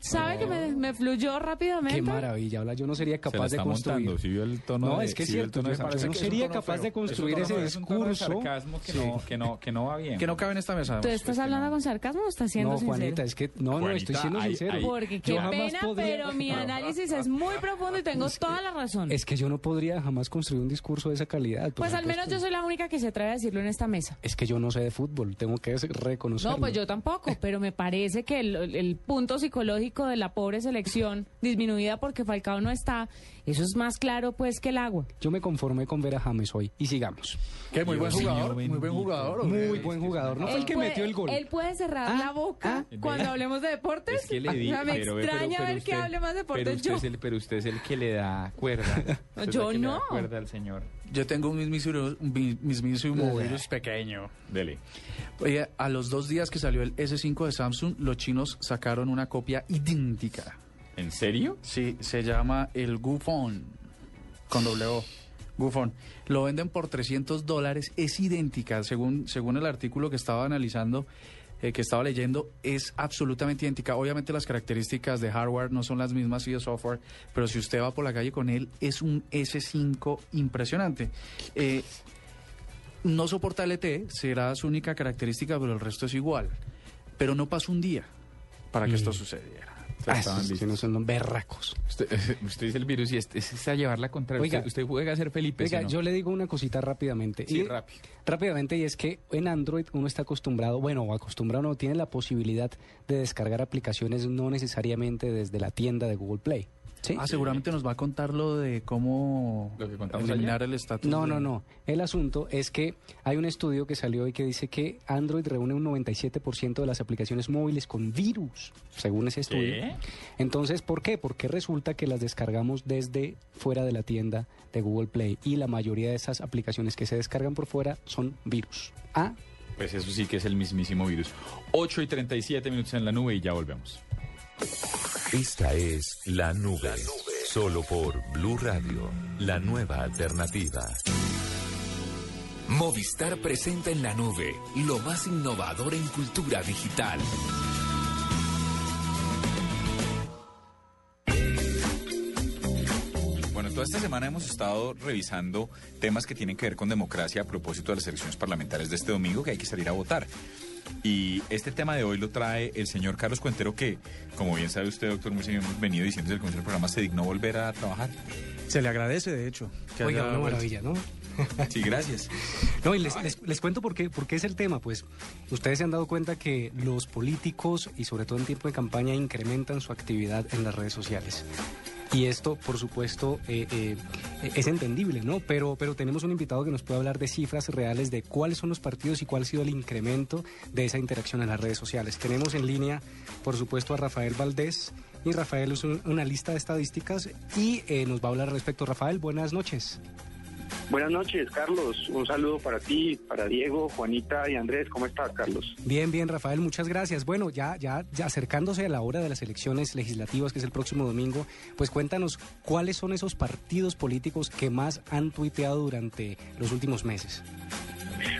¿sabe que me, me fluyó rápidamente? Qué maravilla, habla. Yo no sería Se la capaz de construir. montando, ¿sí vio el tono no, de- es que es cierto. Yo, no Es sería tono capaz feo. de Es construir ese es un tono de discurso. sarcasmo que, Sí. no, que, no, que no va bien. Que no cabe en esta mesa. ¿Tú estás hablando con sarcasmo o estás siendo No, sincero? Juanita, es que no, no, estoy siendo hay- sincero. hay- Porque qué pena, podría- pero mi análisis es muy profundo y tengo toda la razón. Es que yo no podría jamás construir un discurso de esa calidad. Pues al menos yo soy la única que se atreve a decirlo en esta mesa. Es que yo no sé de fútbol, tengo que reconocerlo. No, pues yo tampoco, pero me parece que el punto psicológico de la pobre selección disminuida porque Falcao no está, eso es más claro pues que el agua. Yo me conformé con ver a James hoy. Y sigamos. Qué muy buen jugador, muy buen jugador. ¿o Muy buen jugador. No fue el que puede- metió el gol. Él puede cerrar Ah, la boca ah. cuando hablemos de deportes. Es que le O di, sea, me pero, extraña pero- pero ver usted- que hable más de pero deportes usted yo. Es el, pero usted es el que le da cuerda. [LAUGHS] Usted es Yo el que le da no. cuerda al señor. Yo tengo un mismísimo, mismísimo virus pequeño. Dele. Oye, a los dos días que salió el S5 de Samsung, los chinos sacaron una copia idéntica. ¿En serio? Sí, se llama el Gufon, con doble O. Gufon. Lo venden por 300 dólares, es idéntica, según, según el artículo que estaba analizando, eh, que estaba leyendo, es absolutamente idéntica. Obviamente las características de hardware no son las mismas y de software, pero si usted va por la calle con él, es un S5 impresionante. Eh, no soporta LTE, será su única característica, pero el resto es igual. Pero no pasó un día para que esto sucediera. Ah, estaban no son berracos. Usted, usted dice el virus y es, es, es a llevarla contra Oiga. usted, usted juega a ser Felipe. Oiga, ¿sí o no? yo le digo una cosita rápidamente. Sí, Y- rápido. Rápidamente, y es que en Android uno está acostumbrado, bueno, o acostumbrado no, tiene la posibilidad de descargar aplicaciones no necesariamente desde la tienda de Google Play. ¿Sí? Ah, seguramente nos va a contar lo de cómo Lo que contamos eliminar el estatus. No, de- no, no. El asunto es que hay un estudio que salió y que dice que Android reúne un 97% de las aplicaciones móviles con virus, según ese estudio. ¿Qué? Entonces, ¿por qué? Porque resulta que las descargamos desde fuera de la tienda de Google Play y la mayoría de esas aplicaciones que se descargan por fuera son virus. Ah, Pues eso sí que es el mismísimo virus. 8 y 37 minutos en la nube y ya volvemos. Esta es La Nube. Solo por Blue Radio, la nueva alternativa. Movistar presenta en la nube lo más innovador en cultura digital. Bueno, toda esta semana hemos estado revisando temas que tienen que ver con democracia a propósito de las elecciones parlamentarias de este domingo, que hay que salir a votar. Y este tema de hoy lo trae el señor Carlos Cuentero, que, como bien sabe usted, doctor Murcia, hemos venido diciendo desde el comienzo del programa, se dignó volver a trabajar. Se le agradece, de hecho. que oiga, una maravilla, ¿no? Sí, gracias. No, y les, les- les cuento por qué, por qué es el tema. Pues ustedes se han dado cuenta que los políticos, y sobre todo en tiempo de campaña, incrementan su actividad en las redes sociales. Y esto, por supuesto, eh, eh, es entendible, ¿no? Pero, pero tenemos un invitado que nos puede hablar de cifras reales de cuáles son los partidos y cuál ha sido el incremento de esa interacción en las redes sociales. Tenemos en línea, por supuesto, a Rafael Valdés. Y Rafael es un- una lista de estadísticas y eh, nos va a hablar al respecto. Rafael, buenas noches. Buenas noches, Carlos. Un saludo para ti, para Diego, Juanita y Andrés. ¿Cómo estás, Carlos? Bien, bien, Rafael, muchas gracias. Bueno, ya, ya, ya acercándose a la hora de las elecciones legislativas, que es el próximo domingo, pues cuéntanos cuáles son esos partidos políticos que más han tuiteado durante los últimos meses.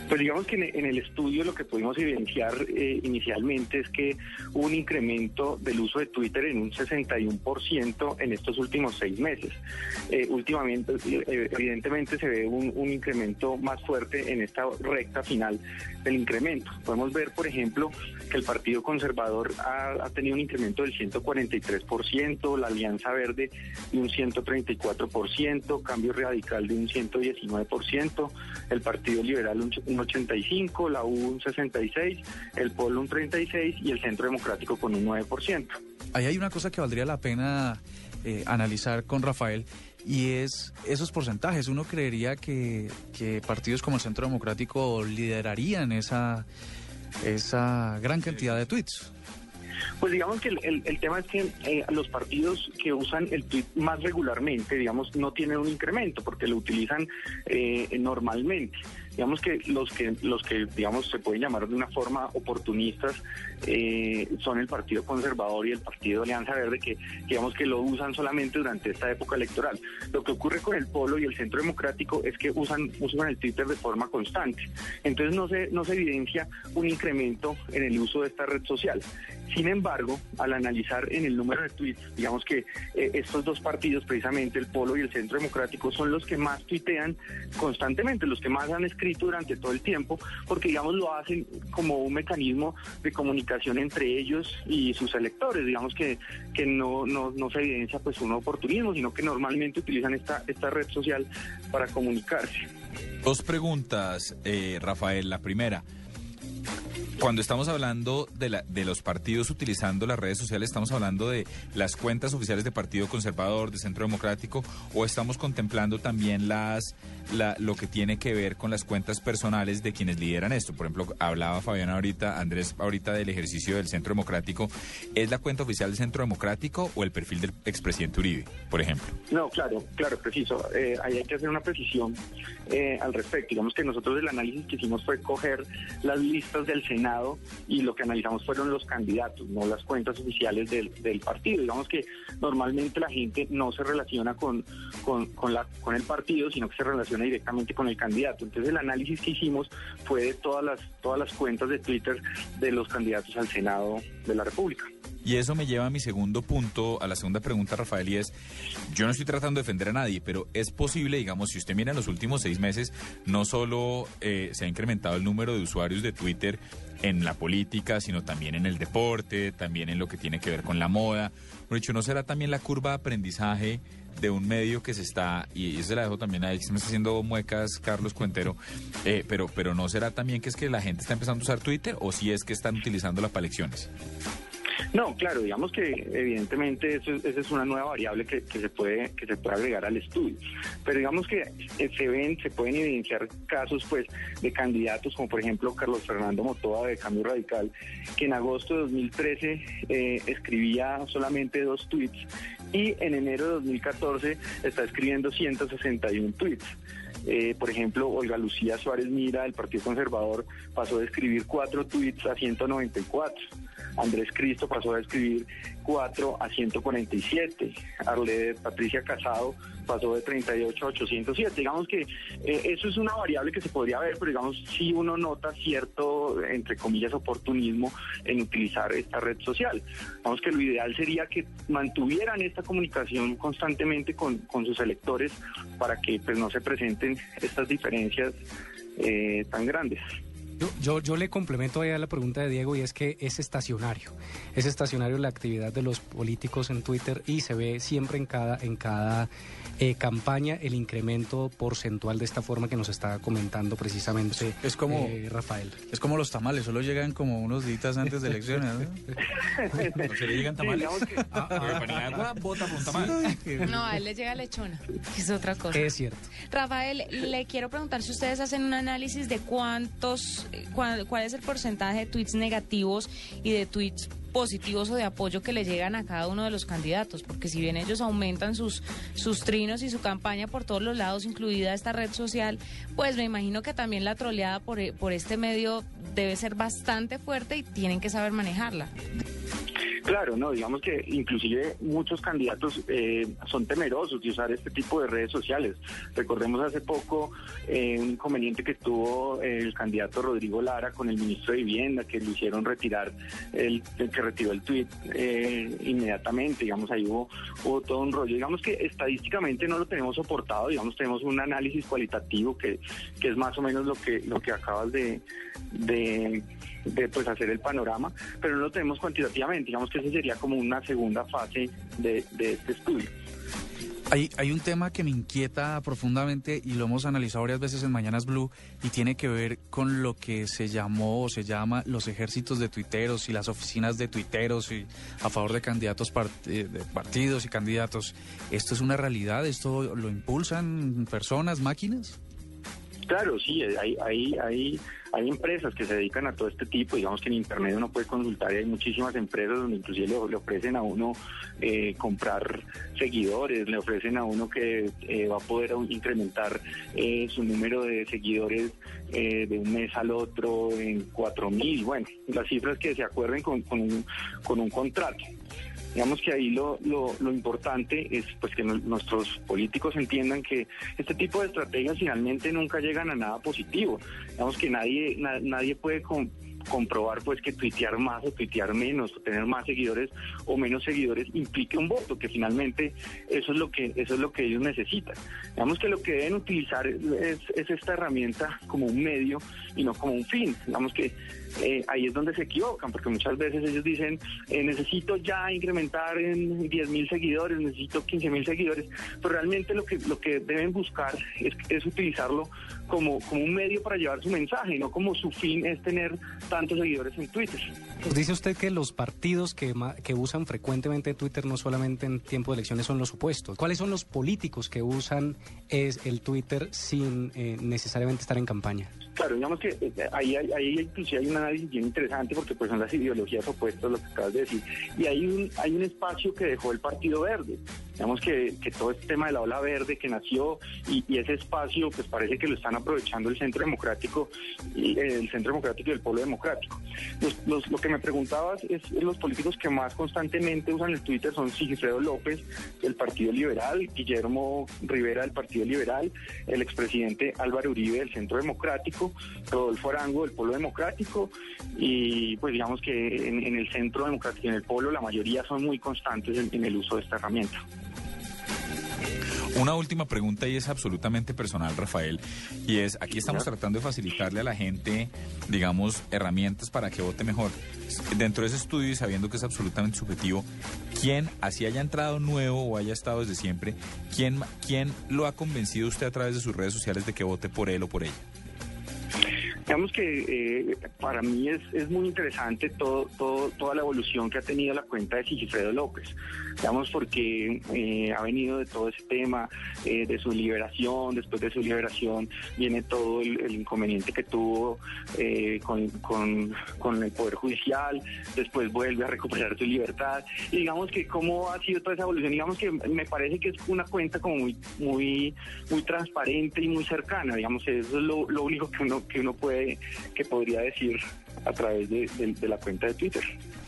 Pues digamos que en el estudio lo que pudimos evidenciar eh, inicialmente es que hubo un incremento del uso de Twitter en un 61% en estos últimos seis meses. Eh, últimamente, eh, evidentemente, se ve un, un incremento más fuerte en esta recta final del incremento. Podemos ver, por ejemplo, que el Partido Conservador ha, ha tenido un incremento del 143%, la Alianza Verde de un 134%, Cambio Radical de un 119%, el Partido Liberal un, un 85%, la U un 66%, el Polo un 36% y el Centro Democrático con un 9%. Ahí hay una cosa que valdría la pena eh, analizar con Rafael y es esos porcentajes. Uno creería que, que partidos como el Centro Democrático liderarían esa, esa gran cantidad de tweets. Pues digamos que el, el- el tema es que eh, los partidos que usan el tweet más regularmente, digamos, no tienen un incremento porque lo utilizan eh, normalmente. Digamos que los que los que digamos se pueden llamar de una forma oportunistas eh, son el Partido Conservador y el Partido Alianza Verde que digamos que lo usan solamente durante esta época electoral. Lo que ocurre con el Polo y el Centro Democrático es que usan usan el Twitter de forma constante. Entonces no se no se evidencia un incremento en el uso de esta red social. Sin embargo, al analizar en el número de tweets, digamos que eh, estos dos partidos, precisamente el Polo y el Centro Democrático, son los que más tuitean constantemente, los que más han escrito durante todo el tiempo, porque digamos lo hacen como un mecanismo de comunicación entre ellos y sus electores, digamos que, que no, no, no se evidencia pues un oportunismo, sino que normalmente utilizan esta, esta red social para comunicarse. Dos preguntas, eh, Rafael. La primera, cuando estamos hablando de, la, de los partidos utilizando las redes sociales, ¿estamos hablando de las cuentas oficiales de Partido Conservador, de Centro Democrático, o estamos contemplando también las la- lo que tiene que ver con las cuentas personales de quienes lideran esto? Por ejemplo, hablaba Fabián ahorita, Andrés ahorita del ejercicio del Centro Democrático. ¿Es la cuenta oficial del Centro Democrático o el perfil del expresidente Uribe, por ejemplo? No, claro, claro, preciso. Eh, ahí hay que hacer una precisión eh, al respecto. Digamos que nosotros el análisis que hicimos fue coger las listas del Senado y lo que analizamos fueron los candidatos, no las cuentas oficiales del, partido. Digamos que normalmente la gente no se relaciona con, con el partido, sino que se relaciona directamente con el candidato. Entonces el análisis que hicimos fue de todas las, todas las cuentas de Twitter de los candidatos al Senado de la República. Y eso me lleva a mi segundo punto, a la segunda pregunta, Rafael, y es, yo no estoy tratando de defender a nadie, pero es posible, digamos, si usted mira en los últimos seis meses, no solo eh, se ha incrementado el número de usuarios de Twitter en la política, sino también en el deporte, también en lo que tiene que ver con la moda. Por hecho, ¿no será también la curva de aprendizaje de un medio que se está, y se la dejo también ahí, se me está haciendo muecas Carlos Cuentero, eh, pero, pero ¿no será también que es que la gente está empezando a usar Twitter o si es que están utilizándola para elecciones? No, claro, digamos que evidentemente eso, es- esa es una nueva variable que, que se puede que se puede agregar al estudio. Pero digamos que eh, se ven, se pueden evidenciar casos pues de candidatos como por ejemplo Carlos Fernando Motoa de Cambio Radical, que en agosto de 2013 eh, escribía solamente dos tweets y en enero de 2014 está escribiendo 161 tweets. Eh, por ejemplo, Olga Lucía Suárez Mira del Partido Conservador pasó de escribir cuatro tweets a 194. Andrés Cristo pasó a escribir 4 a 147. Arle Patricia Casado pasó de 38 a 807. Digamos que eh, eso es una variable que se podría ver, pero digamos si uno nota cierto, entre comillas, oportunismo en utilizar esta red social. Digamos que lo ideal sería que mantuvieran esta comunicación constantemente con, con sus electores para que pues no se presenten estas diferencias eh, tan grandes. Yo, yo, yo le complemento ahí a la pregunta de Diego y es que es estacionario. Es estacionario la actividad de los políticos en Twitter y se ve siempre en cada, en cada eh, campaña el incremento porcentual de esta forma que nos está comentando precisamente Es como- eh, Rafael. Es como los tamales, solo llegan como unos días antes de elecciones. ¿no? ¿No [LAUGHS] se le llegan tamales? que- [LAUGHS] por un tamal. No, a él le llega lechona, que es otra cosa. Es cierto. Rafael, le quiero preguntar si ustedes hacen un análisis de cuántos, eh, cuál, cuál es el porcentaje de tweets negativos y de tweets positivos o de apoyo que le llegan a cada uno de los candidatos, porque si bien ellos aumentan sus, sus trinos y su campaña por todos los lados, incluida esta red social, pues me imagino que también la troleada por, eh, por este medio debe ser bastante fuerte y tienen que saber manejarla. Claro, no, digamos que inclusive muchos candidatos eh, son temerosos de usar este tipo de redes sociales. Recordemos hace poco eh, un inconveniente que tuvo el candidato Rodrigo Lara con el ministro de Vivienda, que lo hicieron retirar, el, que retiró el tuit eh, inmediatamente, digamos, ahí hubo, hubo todo un rollo. Digamos que estadísticamente no lo tenemos soportado, digamos, tenemos un análisis cualitativo que, que es más o menos lo que, lo que acabas de, de, pues hacer el panorama, pero no lo tenemos cuantitativamente, digamos que esa sería como una segunda fase de, este estudio. Hay, hay un tema que me inquieta profundamente y lo hemos analizado varias veces en Mañanas Blue y tiene que ver con lo que se llamó o se llama los ejércitos de tuiteros y las oficinas de tuiteros y a favor de candidatos eh, de partidos y candidatos. ¿Esto es una realidad? ¿Esto lo impulsan personas, máquinas? Claro, sí, hay, hay, hay, hay empresas que se dedican a todo este tipo, digamos que en Internet uno puede consultar y hay muchísimas empresas donde inclusive le, ofrecen a uno eh, comprar seguidores, le ofrecen a uno que eh, va a poder incrementar eh, su número de seguidores eh, de un mes al otro en cuatro mil, bueno, las cifras que se acuerden con, con un contrato. Digamos que ahí lo, lo, lo importante es pues que nuestros políticos entiendan que este tipo de estrategias finalmente nunca llegan a nada positivo. Digamos que nadie na- nadie puede com- comprobar pues que tuitear más o tuitear menos o tener más seguidores o menos seguidores implique un voto que finalmente eso es lo que eso es lo que ellos necesitan digamos que lo que deben utilizar es, es esta herramienta como un medio y no como un fin digamos que eh, ahí es donde se equivocan porque muchas veces ellos dicen eh, necesito ya incrementar en 10 mil seguidores necesito 15 mil seguidores pero realmente lo que lo que deben buscar es, es utilizarlo como, como un medio para llevar su mensaje, no como su fin es tener tantos seguidores en Twitter. Pues dice usted que los partidos que, que usan frecuentemente Twitter no solamente en tiempo de elecciones son los opuestos. ¿Cuáles son los políticos que usan es el Twitter sin eh, necesariamente estar en campaña? Claro, digamos que eh, ahí, hay- ahí inclusive hay un análisis bien interesante porque pues son las ideologías opuestas, lo que acabas de decir. Y hay un, hay un espacio que dejó el Partido Verde. Digamos que, todo este tema de la ola verde que nació y, ese espacio pues parece que lo están aprovechando el Centro Democrático, y, el Centro Democrático y el Pueblo Democrático. Los- los- lo que me preguntabas es, los políticos que más constantemente usan el Twitter son Sigifredo López del Partido Liberal, Guillermo Rivera del Partido Liberal, el expresidente Álvaro Uribe del Centro Democrático, Rodolfo Arango del Pueblo Democrático y pues digamos que en, el Centro Democrático y en el Pueblo la mayoría son muy constantes en el uso de esta herramienta. Una última pregunta y es absolutamente personal, Rafael, y es, aquí estamos tratando de facilitarle a la gente, digamos, herramientas para que vote mejor. Dentro de ese estudio y sabiendo que es absolutamente subjetivo, ¿quién, así haya entrado nuevo o haya estado desde siempre, quién, quién lo ha convencido usted a través de sus redes sociales de que vote por él o por ella? Digamos que eh, para mí es, es muy interesante todo, todo, toda la evolución que ha tenido la cuenta de Sigifredo López. Digamos porque eh, ha venido de todo ese tema, eh, de su liberación, después de su liberación viene todo el, inconveniente que tuvo eh, con, con, con el Poder Judicial, después vuelve a recuperar su libertad. Y digamos que cómo ha sido toda esa evolución, digamos que me parece que es una cuenta como muy, muy, muy transparente y muy cercana, digamos, eso es lo, lo único que uno, que uno puede, que podría decir a través de, de- de la cuenta de Twitter.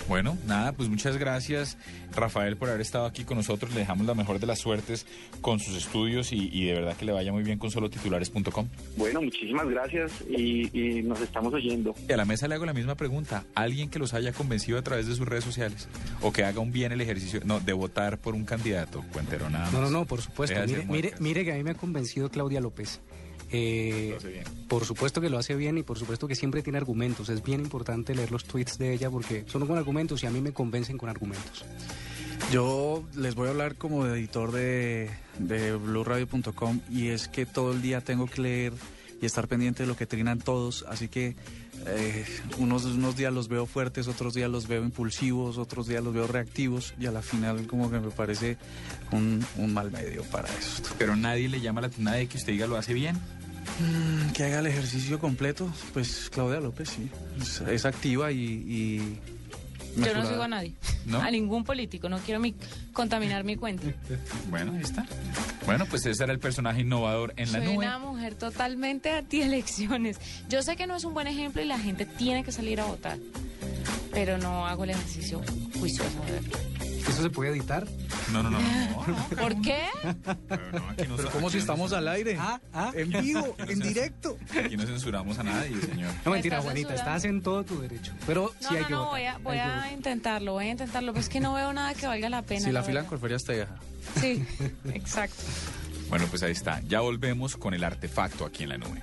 Bueno, nada, pues muchas gracias, Rafael, por haber estado aquí con nosotros. Le dejamos la mejor de las suertes con sus estudios y, y de verdad que le vaya muy bien con solotitulares.com. Bueno, muchísimas gracias y, y nos estamos oyendo. Y a la mesa le hago la misma pregunta. ¿Alguien que los haya convencido a través de sus redes sociales? ¿O que haga un bien el ejercicio no, de votar por un candidato? Cuentero nada más. No, no, no, por supuesto. Mire, mire que a mí me ha convencido Claudia López. Eh, Lo hace bien. por supuesto que lo hace bien y por supuesto que siempre tiene argumentos. Es bien importante leer los tweets de ella porque son con argumentos y a mí me convencen con argumentos. Yo les voy a hablar como editor de, de blueradio.com y es que todo el día tengo que leer y estar pendiente de lo que trinan todos, así que eh, unos, unos días los veo fuertes, otros días los veo impulsivos, otros días los veo reactivos y a la final como que me parece un, un mal medio para esto. Pero nadie le llama la atención de que usted diga lo hace bien. Mm, que haga el ejercicio completo, pues Claudia López sí, es, es activa y... y Yo no sigo a nadie, ¿No? a ningún político, no quiero mi, contaminar mi cuenta. [LAUGHS] Bueno, ahí está. Bueno, pues ese era el personaje innovador en la Soy nube. una mujer totalmente anti-elecciones. Yo sé que no es un buen ejemplo y la gente tiene que salir a votar, pero no hago el ejercicio juicioso. de verdad. ¿Eso se puede editar? No, no, no. no. [LAUGHS] ¿Por qué? Pero como si estamos al aire, en vivo, en directo. Aquí no censuramos a nadie, señor. No, mentira, Estás Juanita, censurando. estás en todo tu derecho. Pero No, sí hay no, que no, votar. voy a, voy a votar. intentarlo, voy a intentarlo, pero es que no veo nada que valga la pena. Si la la fila en. Corferias te deja. Sí, exacto. Bueno, pues ahí está. Ya volvemos con el artefacto aquí en la nube.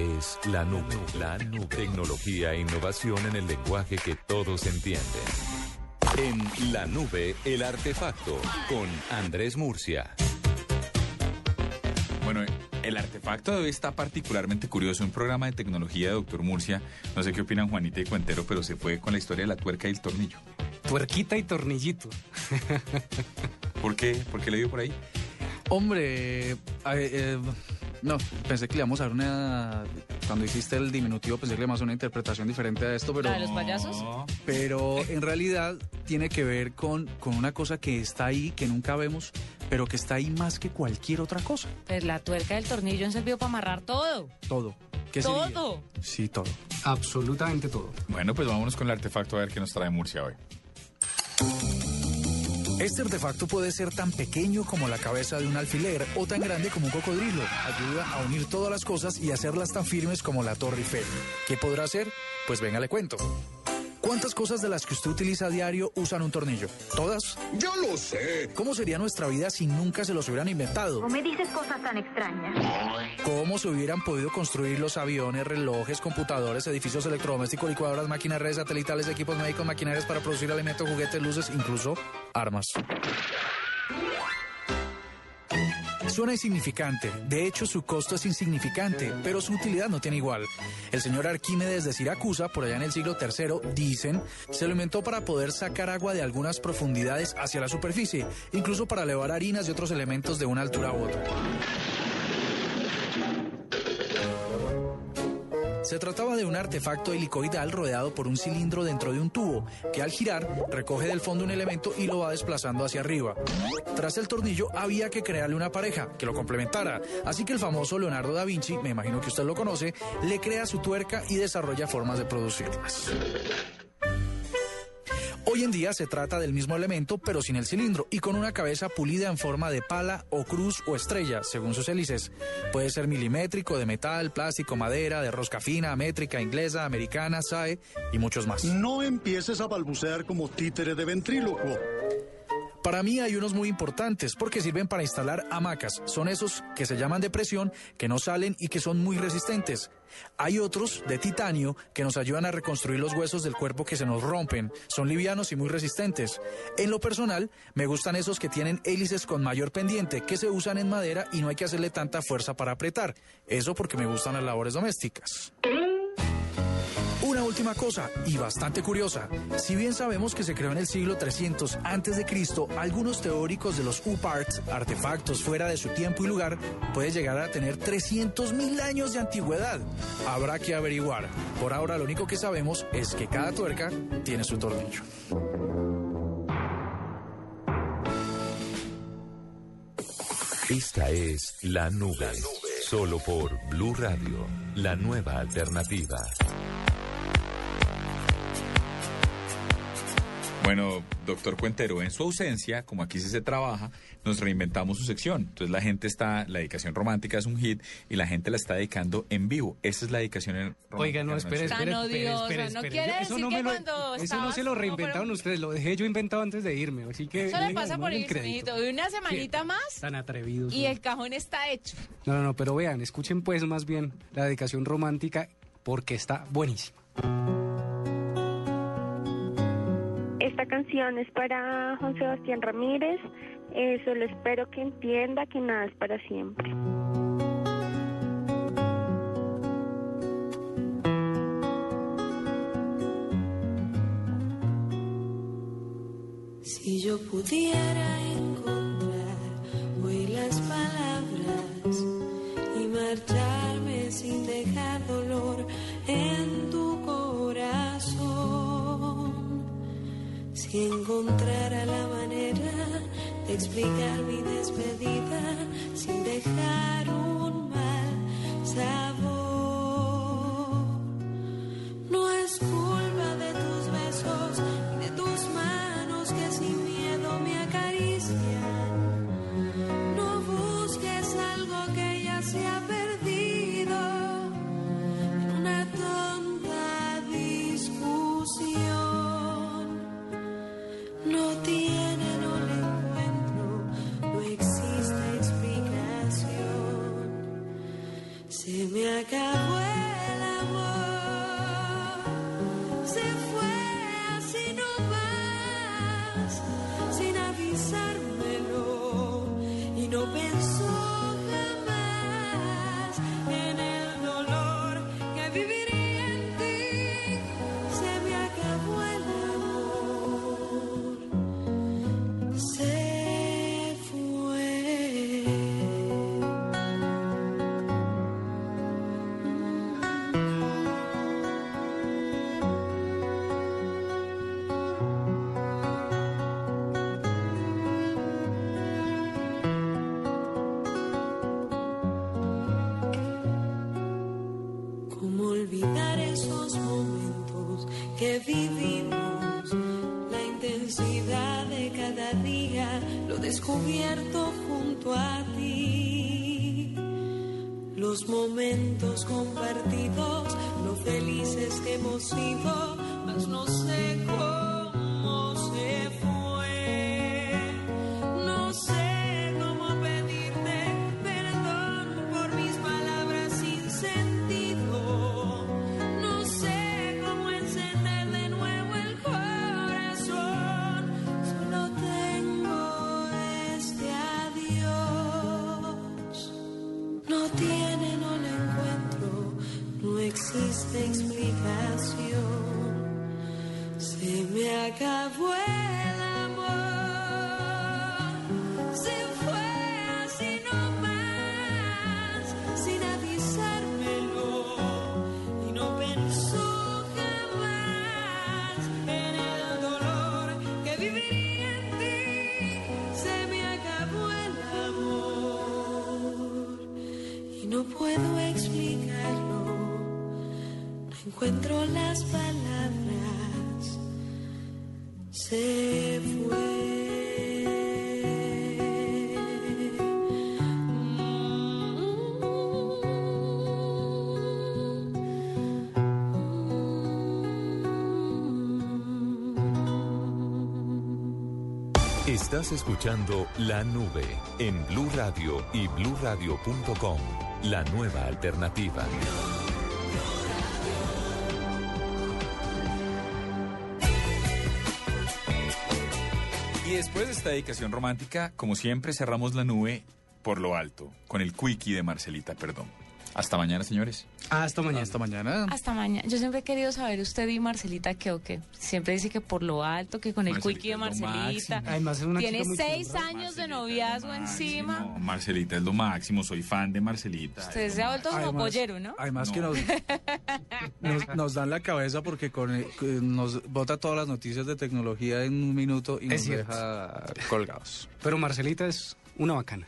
la nube, la nube. Tecnología e innovación en el lenguaje que todos entienden. En la nube, el artefacto con Andrés Murcia. Bueno, el artefacto de hoy está particularmente curioso. Un programa de tecnología de Doctor Murcia. No sé qué opinan Juanita y Cuentero, pero se fue con la historia de la tuerca y el tornillo. Tuerquita y tornillito. ¿Por qué? ¿Por qué le dio por ahí? Hombre, eh, eh, no, pensé que le íbamos a dar una... Cuando hiciste el diminutivo pensé que le íbamos a dar una interpretación diferente a esto, pero... ¿La de los payasos? Pero en realidad tiene que ver con, con una cosa que está ahí, que nunca vemos, pero que está ahí más que cualquier otra cosa. Pues la tuerca del tornillo han servido para amarrar todo. Todo. ¿Qué sería? Todo. Sí, todo. Absolutamente todo. Bueno, pues vámonos con el artefacto a ver qué nos trae Murcia hoy. Este artefacto puede ser tan pequeño como la cabeza de un alfiler o tan grande como un cocodrilo. Ayuda a unir todas las cosas y hacerlas tan firmes como la Torre Eiffel. ¿Qué podrá hacer? Pues venga, le cuento. ¿Cuántas cosas de las que usted utiliza a diario usan un tornillo? ¿Todas? Yo lo sé. ¿Cómo sería nuestra vida si nunca se los hubieran inventado? No me dices cosas tan extrañas. ¿Cómo se hubieran podido construir los aviones, relojes, computadores, edificios electrodomésticos, licuadoras, máquinas, redes satelitales, equipos médicos, maquinarias para producir alimentos, juguetes, luces, incluso armas? Suena insignificante. De hecho, su costo es insignificante, pero su utilidad no tiene igual. El señor Arquímedes de Siracusa, por allá en el siglo III, dicen, se lo inventó para poder sacar agua de algunas profundidades hacia la superficie, incluso para elevar harinas y otros elementos de una altura u otra. Se trataba de un artefacto helicoidal rodeado por un cilindro dentro de un tubo, que al girar recoge del fondo un elemento y lo va desplazando hacia arriba. Tras el tornillo había que crearle una pareja que lo complementara, así que el famoso Leonardo da Vinci, me imagino que usted lo conoce, le crea su tuerca y desarrolla formas de producirlas. Hoy en día se trata del mismo elemento, pero sin el cilindro y con una cabeza pulida en forma de pala o cruz o estrella, según sus hélices. Puede ser milimétrico, de metal, plástico, madera, de rosca fina, métrica, inglesa, americana, SAE y muchos más. No empieces a balbucear como títere de ventrílocuo. Para mí hay unos muy importantes porque sirven para instalar hamacas. Son esos que se llaman de presión, que no salen y que son muy resistentes. Hay otros de titanio que nos ayudan a reconstruir los huesos del cuerpo que se nos rompen. Son livianos y muy resistentes. En lo personal, me gustan esos que tienen hélices con mayor pendiente, que se usan en madera y no hay que hacerle tanta fuerza para apretar. Eso porque me gustan las labores domésticas. Última cosa, y bastante curiosa. Si bien sabemos que se creó en el siglo 300 antes de Cristo, algunos teóricos de los U-Parts, artefactos fuera de su tiempo y lugar, puede llegar a tener 300.000 años de antigüedad. Habrá que averiguar. Por ahora lo único que sabemos es que cada tuerca tiene su tornillo. Esta es la nube. Solo por Blue Radio, la nueva alternativa. Bueno, doctor Cuentero, en su ausencia, como aquí sí se trabaja, nos reinventamos su sección. Entonces la gente está, la dedicación romántica es un hit y la gente la está dedicando en vivo. Esa es la dedicación en romántica. Oiga, no, espere, espere, Tan espere, no espere. quiere Eso decir no que me lo- cuando Eso no se lo reinventaron ustedes, lo dejé yo inventado antes de irme, así que... Eso le pasa por démosle ir, el crédito. amiguito. Una semanita más Tan atrevidos. y ¿no? el cajón está hecho. No, no, no, pero vean, escuchen pues más bien la dedicación romántica porque está buenísima. Canción es para Juan Sebastián Ramírez. Eh, solo espero que entienda que nada es para siempre. Si yo pudiera encontrar hoy las palabras explicar mi despedida encuentro las palabras se fue. Estás escuchando La Nube en Blue Radio y bluradio.com. La nueva alternativa. Dedicación romántica, como siempre, cerramos la nube por lo alto, con el quickie de Marcelita, perdón. Hasta mañana, señores. Hasta mañana. Hasta mañana. Hasta mañana. Yo siempre he querido saber usted y Marcelita qué o qué. Siempre dice que por lo alto, que con el quickie de Marcelita. Además, es una Tiene chica muy seis años de noviazgo encima. No, Marcelita es lo máximo, soy fan de Marcelita. Usted se ha vuelto como Además- pollero, ¿no? Además que nos, nos, nos dan la cabeza porque con, eh, nos bota todas las noticias de tecnología en un minuto y Es nos cierto. deja colgados. Pero Marcelita es una bacana.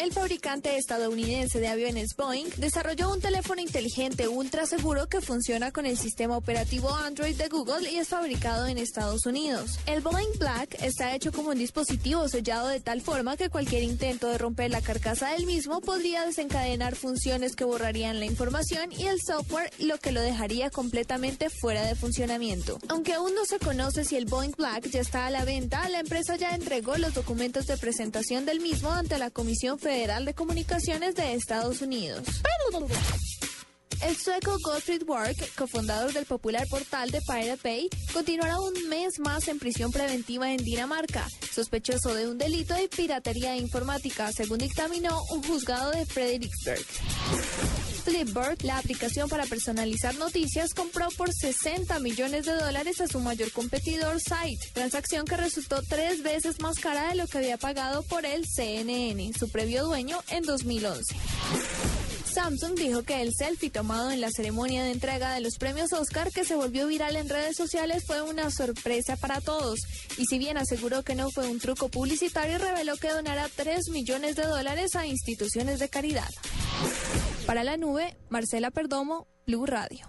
El fabricante estadounidense de aviones Boeing desarrolló un teléfono inteligente ultra seguro que funciona con el sistema operativo Android de Google y es fabricado en Estados Unidos. El Boeing Black está hecho como un dispositivo sellado de tal forma que cualquier intento de romper la carcasa del mismo podría desencadenar funciones que borrarían la información y el software, lo que lo dejaría completamente fuera de funcionamiento. Aunque aún no se conoce si el Boeing Black ya está a la venta, la empresa ya entregó los documentos de presentación del mismo ante la Comisión Federal de Comunicaciones de Estados Unidos. El sueco Gottfried Work, cofundador del popular portal de Pirate continuará un mes más en prisión preventiva en Dinamarca, sospechoso de un delito de piratería informática, según dictaminó un juzgado de Frederiksberg. Flipboard, la aplicación para personalizar noticias, compró por 60 millones de dólares a su mayor competidor Site, transacción que resultó tres veces más cara de lo que había pagado por el CNN, su previo dueño, en 2011. Samsung dijo que el selfie tomado en la ceremonia de entrega de los premios Oscar que se volvió viral en redes sociales fue una sorpresa para todos. Y si bien aseguró que no fue un truco publicitario, reveló que donará 3 millones de dólares a instituciones de caridad. Para la nube, Marcela Perdomo, Blue Radio.